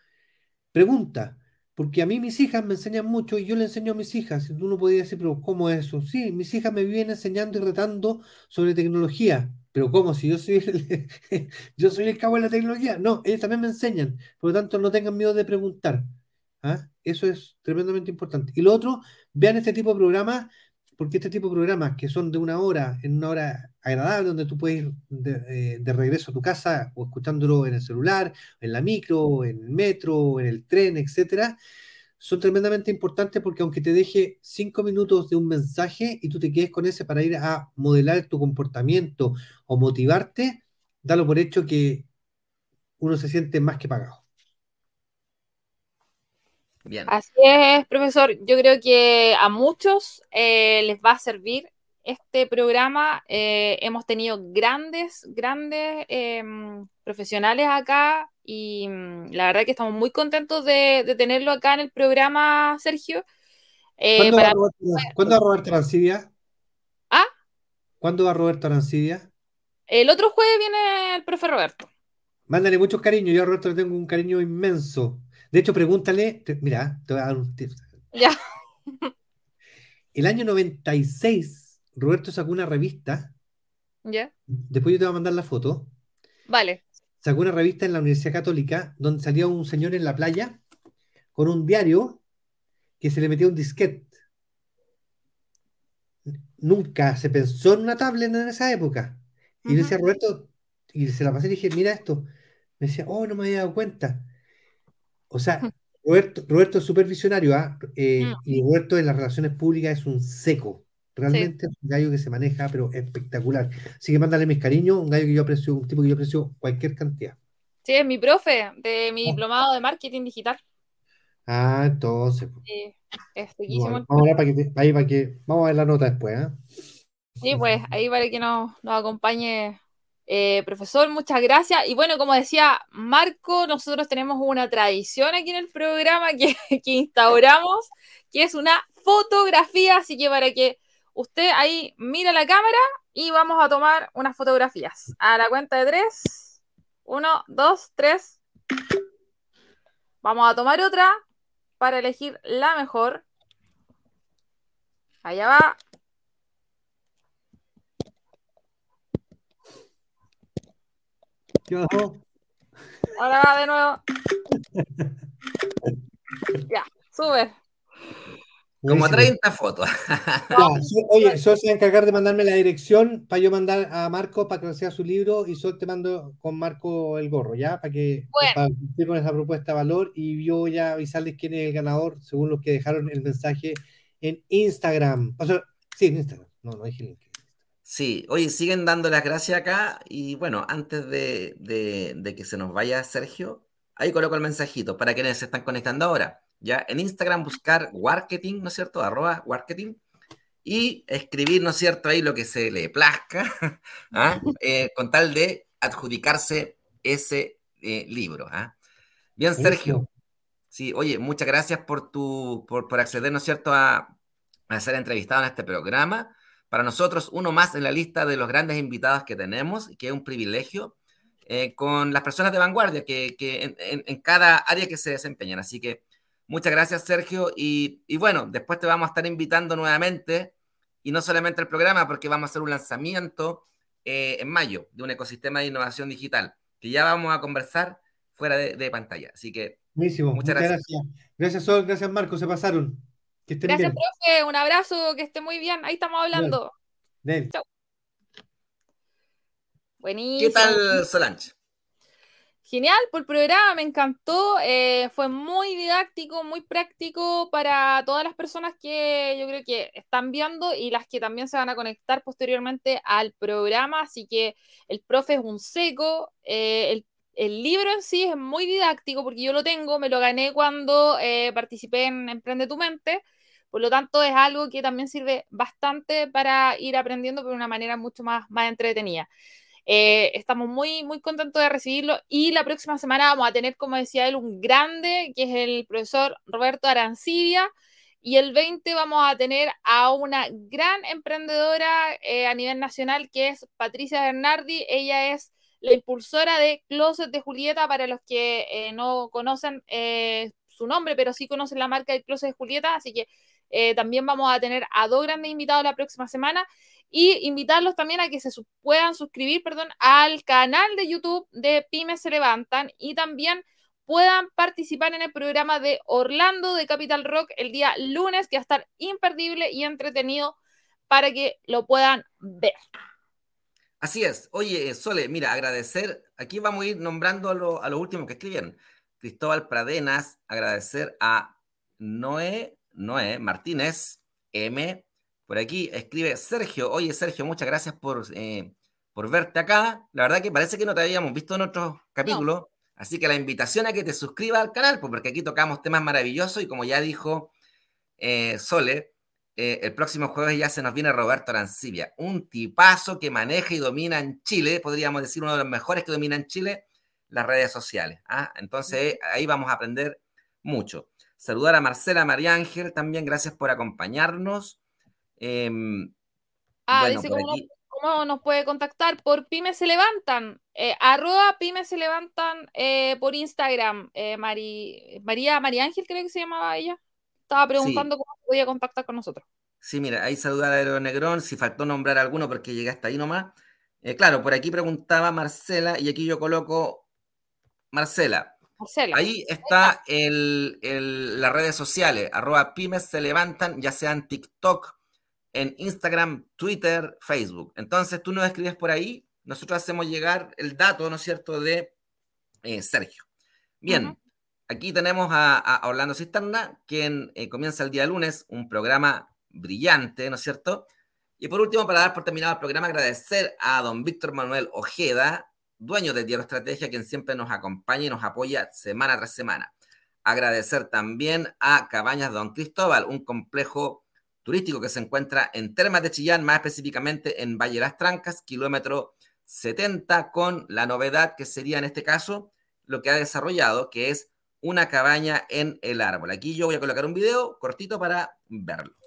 Pregunta, porque a mí mis hijas me enseñan mucho y yo le enseño a mis hijas. Y tú no podías decir, pero ¿cómo es eso? Sí, mis hijas me vienen enseñando y retando sobre tecnología. Pero ¿cómo? Si yo soy el, yo soy el cabo de la tecnología. No, ellas también me enseñan. Por lo tanto, no tengan miedo de preguntar. ¿Ah? Eso es tremendamente importante. Y lo otro, vean este tipo de programas porque este tipo de programas que son de una hora, en una hora agradable, donde tú puedes ir de, eh, regreso a tu casa o escuchándolo en el celular, en la micro, en el metro, en el tren, etcétera, son tremendamente importantes porque aunque te deje cinco minutos de un mensaje y tú te quedes con ese para ir a modelar tu comportamiento o motivarte, dalo por hecho que uno se siente más que pagado. Así es, profesor. Yo creo que a muchos eh, les va a servir este programa. Eh, hemos tenido grandes, grandes em, profesionales acá y mm, la verdad que estamos muy contentos de, tenerlo acá en el programa, Sergio. Eh, ¿Cuándo, va Roberto Arancibia? ¿Ah? ¿Cuándo va Roberto Arancibia? El otro jueves viene el profe Roberto. Mándale muchos cariños. Yo a Roberto le tengo un cariño inmenso. De hecho, pregúntale, mira, te voy a dar un tip. Ya. El año 96, Roberto sacó una revista. Ya. Después yo te voy a mandar la foto. Vale. Sacó una revista en la Universidad Católica donde salía un señor en la playa con un diario que se le metía un disquete. Nunca se pensó en una tablet en esa época. Y le decía Roberto, y se la pasé y dije, mira esto. Me decía, oh, no me había dado cuenta. O sea, Roberto, es súper visionario, ¿ah? eh, mm. y Roberto en las relaciones públicas es un seco. Realmente es un gallo que se maneja, pero espectacular. Así que mándale mis cariños, un gallo que yo aprecio, un tipo que yo aprecio cualquier cantidad. Sí, es mi profe de mi ah. diplomado de marketing digital. Ah, entonces. Sí, es vamos, a ver para que, vamos a ver la nota después, ¿ah? Sí, pues ahí para que nos, nos acompañe eh, profesor, muchas gracias. Y bueno, como decía Marco, nosotros tenemos una tradición aquí en el programa que, instauramos, que es una fotografía, así que para que usted ahí mire la cámara y vamos a tomar unas fotografías. A la cuenta de tres. Uno, dos, tres. Vamos a tomar otra para elegir la mejor. Allá va. Ahora va de nuevo. ya, sube. Como 30 fotos. oye, Sol se va a encargar de mandarme la dirección para yo mandar a Marco para que sea su libro y Sol te mando con Marco el gorro, ¿ya? Para que para cumplir con esa propuesta de valor y yo ya avisarles quién es el ganador según los que dejaron el mensaje en Instagram. sí, en Instagram. No, no dije link. Sí, oye, siguen dando las gracias acá y bueno, antes de, de que se nos vaya Sergio, ahí coloco el mensajito para quienes se están conectando ahora. ¿Ya? En Instagram buscar marketing, ¿no es cierto? Arroba marketing y escribir, ¿no es cierto? Ahí lo que se le plazca, ¿ah? eh, con tal de adjudicarse ese eh, libro. ¿ah? Bien, Sergio. Sí, oye, muchas gracias por tu, por, por acceder, ¿no es cierto?, a, a, ser entrevistado en este programa. Para nosotros, uno más en la lista de los grandes invitados que tenemos, que es un privilegio, eh, con las personas de vanguardia que, que en, en, en, cada área que se desempeñan. Así que Muchas gracias, Sergio. Y, bueno, después te vamos a estar invitando nuevamente, y no solamente el programa, porque vamos a hacer un lanzamiento eh, en mayo de un ecosistema de innovación digital, que ya vamos a conversar fuera de, pantalla. Así que, Buenísimo. muchas, gracias. gracias. Sol, gracias, Marco, se pasaron. Que estén gracias, profe, un abrazo, que esté muy bien. Ahí estamos hablando. Chao. Buenísimo. ¿Qué tal, Solange? Genial, por el programa, me encantó. Eh, fue muy didáctico, muy práctico para todas las personas que yo creo que están viendo y las que también se van a conectar posteriormente al programa. Así que el profe es un seco. Eh, el, libro en sí es muy didáctico porque yo lo tengo, me lo gané cuando eh, participé en Emprende tu Mente. Por lo tanto, es algo que también sirve bastante para ir aprendiendo de una manera mucho más, más entretenida. Eh, estamos muy, muy contentos de recibirlo y la próxima semana vamos a tener, como decía él, un grande, que es el profesor Roberto Arancibia. Y el 20 vamos a tener a una gran emprendedora eh, a nivel nacional que es Patricia Bernardi. Ella es la impulsora de Closet de Julieta para los que eh, no conocen su nombre, pero sí conocen la marca de Closet de Julieta. Así que también vamos a tener a dos grandes invitados la próxima semana y invitarlos también a que se puedan suscribir, perdón, al canal de YouTube de Pymes se levantan y también puedan participar en el programa de Orlando de Capital Rock el día lunes, que va a estar imperdible y entretenido para que lo puedan ver. Así es. Oye, Sole, mira, agradecer, aquí vamos a ir nombrando a los lo últimos que escribieron. Cristóbal Pradenas, agradecer a Noé, Noé Martínez, M, por aquí escribe Sergio. Oye, Sergio, muchas gracias por, eh, por verte acá. La verdad que parece que no te habíamos visto en otros capítulos. Así que la invitación a que te suscribas al canal, pues, porque aquí tocamos temas maravillosos y como ya dijo eh, Sole, eh, el próximo jueves ya se nos viene Roberto Arancibia, un tipazo que maneja y domina en Chile, podríamos decir uno de los mejores que domina en Chile, las redes sociales. ¿ah? Entonces ahí vamos a aprender mucho. Saludar a Marcela María Ángel también, gracias por acompañarnos. Em, ah, dice cómo, nos puede contactar. Por Pymes se levantan. Eh, arroba Pymes se levantan eh, por Instagram. Eh, María, María Ángel creo que se llamaba ella. Estaba preguntando cómo podía contactar con nosotros. Sí, mira, ahí saludar a Negrón, si faltó nombrar alguno porque llegué hasta ahí nomás. claro, por aquí preguntaba Marcela y aquí yo coloco Marcela. Marcela. Ahí está el, las redes sociales, arroba pymes se levantan, ya sea en TikTok, en Instagram, Twitter, Facebook. Entonces tú nos escribes por ahí, nosotros hacemos llegar el dato, ¿no es cierto?, de eh, Sergio. Bien, aquí tenemos a, Orlando Cisterna, quien eh, comienza el día lunes, un programa brillante, ¿no es cierto? Y por último, para dar por terminado el programa, agradecer a don Víctor Manuel Ojeda, dueño de Tierra Estrategia, quien siempre nos acompaña y nos apoya semana tras semana. Agradecer también a Cabañas Don Cristóbal, un complejo turístico que se encuentra en Termas de Chillán, más específicamente en Valle Las Trancas, kilómetro 70, con la novedad que sería en este caso lo que ha desarrollado, que es una cabaña en el árbol. Aquí yo voy a colocar un video cortito para verlo.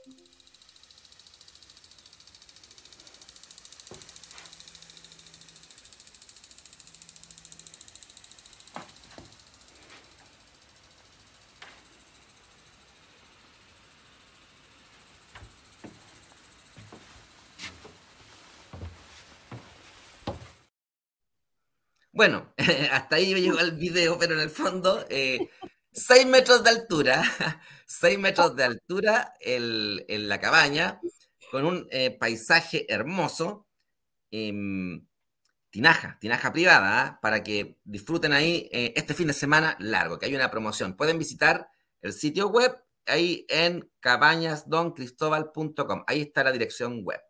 Bueno, hasta ahí llegó el video, pero en el fondo, eh, 6 metros de altura, 6 metros de altura en la cabaña, con un eh, paisaje hermoso, em, tinaja, tinaja privada, ¿ah? para que disfruten ahí eh, este fin de semana largo, que hay una promoción. Pueden visitar el sitio web ahí en cabañasdoncristobal.com, ahí está la dirección web.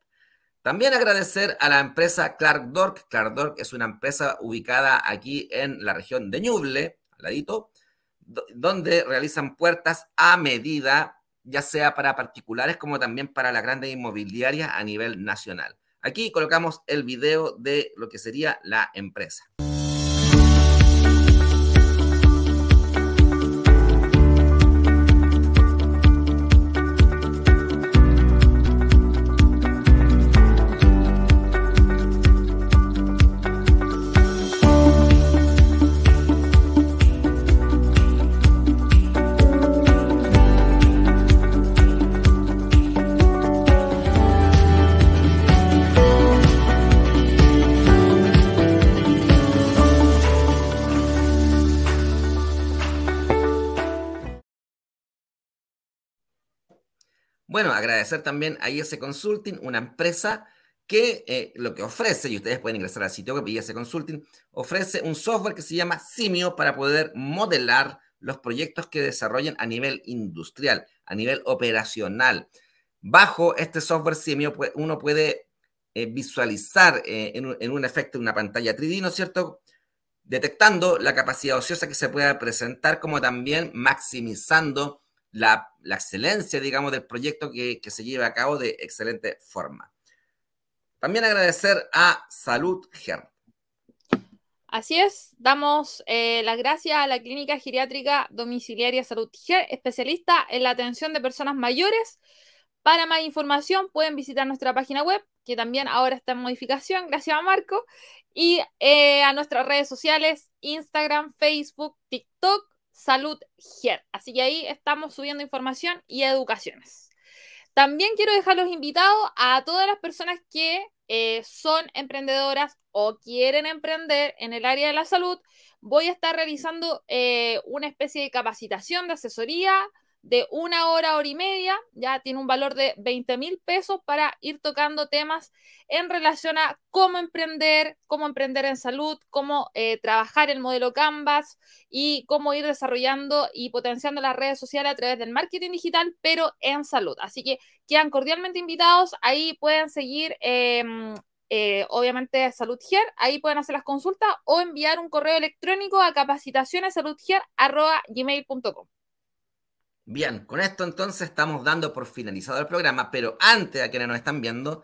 También agradecer a la empresa Clark Dork. Clark Dork es una empresa ubicada aquí en la región de Ñuble, al ladito, donde realizan puertas a medida, ya sea para particulares como también para las grandes inmobiliarias a nivel nacional. Aquí colocamos el video de lo que sería la empresa. Agradecer también a IS Consulting, una empresa que eh, lo que ofrece, y ustedes pueden ingresar al sitio web IS Consulting, ofrece un software que se llama Simio para poder modelar los proyectos que desarrollen a nivel industrial, a nivel operacional. Bajo este software Simio uno puede eh, visualizar eh, en, un, en, un, efecto una pantalla 3D, ¿no es cierto? Detectando la capacidad ociosa que se pueda presentar, como también maximizando la, excelencia, digamos, del proyecto que, se lleva a cabo de excelente forma. También agradecer a Salud GER. Así es, damos eh, las gracias a la Clínica Geriátrica Domiciliaria Salud GER, especialista en la atención de personas mayores. Para más información pueden visitar nuestra página web, que también ahora está en modificación, gracias a Marco, y eh, a nuestras redes sociales, Instagram, Facebook, TikTok Salud GER. Así que ahí estamos subiendo información y educaciones. También quiero dejarlos invitados a todas las personas que eh, son emprendedoras o quieren emprender en el área de la salud. Voy a estar realizando eh, una especie de capacitación de asesoría de una hora, hora y media, ya tiene un valor de 20 mil pesos para ir tocando temas en relación a cómo emprender, cómo emprender en salud, cómo eh, trabajar el modelo Canvas y cómo ir desarrollando y potenciando las redes sociales a través del marketing digital, pero en salud. Así que quedan cordialmente invitados, ahí pueden seguir. Em, eh, obviamente Salud ahí pueden hacer las consultas o enviar un correo electrónico a capacitacionessaludger.gmail.com. Bien, con esto entonces estamos dando por finalizado el programa, pero antes de quienes nos están viendo,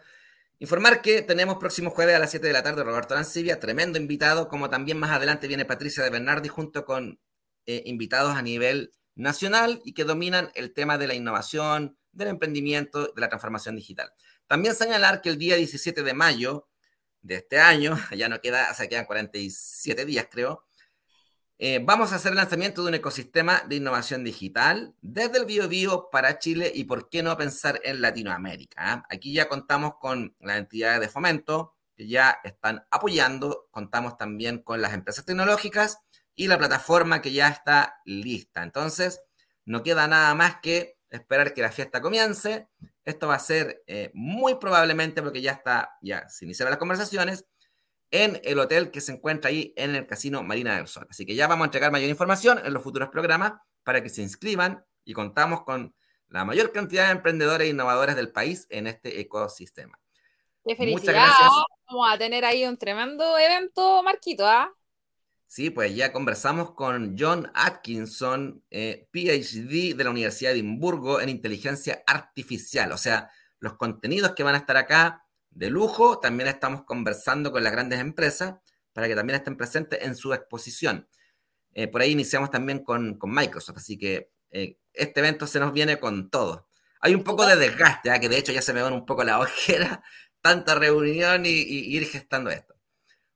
informar que tenemos próximo jueves a las 7 de la tarde Roberto Arancibia, tremendo invitado, como también más adelante viene Patricia de Bernardi junto con eh, invitados a nivel nacional y que dominan el tema de la innovación, del emprendimiento, de la transformación digital. También señalar que el día 17 de mayo de este año, ya no queda, o sea, quedan 47 días creo, eh, vamos a hacer el lanzamiento de un ecosistema de innovación digital desde el BioBio para Chile y por qué no pensar en Latinoamérica. Ah? Aquí ya contamos con las entidades de fomento que ya están apoyando, contamos también con las empresas tecnológicas y la plataforma que ya está lista. Entonces, no queda nada más que esperar que la fiesta comience. Esto va a ser eh, muy probablemente porque ya está, ya se iniciaron las conversaciones en el hotel que se encuentra ahí en el Casino Marina del Sol. Así que ya vamos a entregar mayor información en los futuros programas para que se inscriban y contamos con la mayor cantidad de emprendedores e innovadores del país en este ecosistema. Qué felicidad. Vamos a tener ahí un tremendo evento, Marquito, ¿ah? Sí, pues ya conversamos con John Atkinson, eh, PhD de la Universidad de Edimburgo en inteligencia artificial. O sea, los contenidos que van a estar acá de lujo, también estamos conversando con las grandes empresas para que también estén presentes en su exposición. eh, por ahí iniciamos también con, Microsoft, así que eh, este evento se nos viene con todo. Hay un poco de desgaste, ¿ah? que de hecho ya se me van un poco la ojera, tanta reunión y, ir gestando esto.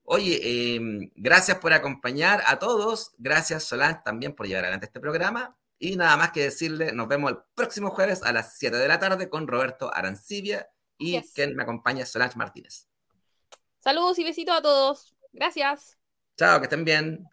Oye, em, gracias por acompañar a todos. Gracias, Solange, también por llevar adelante este programa. Y nada más que decirle, nos vemos el próximo jueves a las 7 de la tarde con Roberto Arancibia y quien me acompaña, Solange Martínez. Saludos y besitos a todos. Gracias. Chao, que estén bien.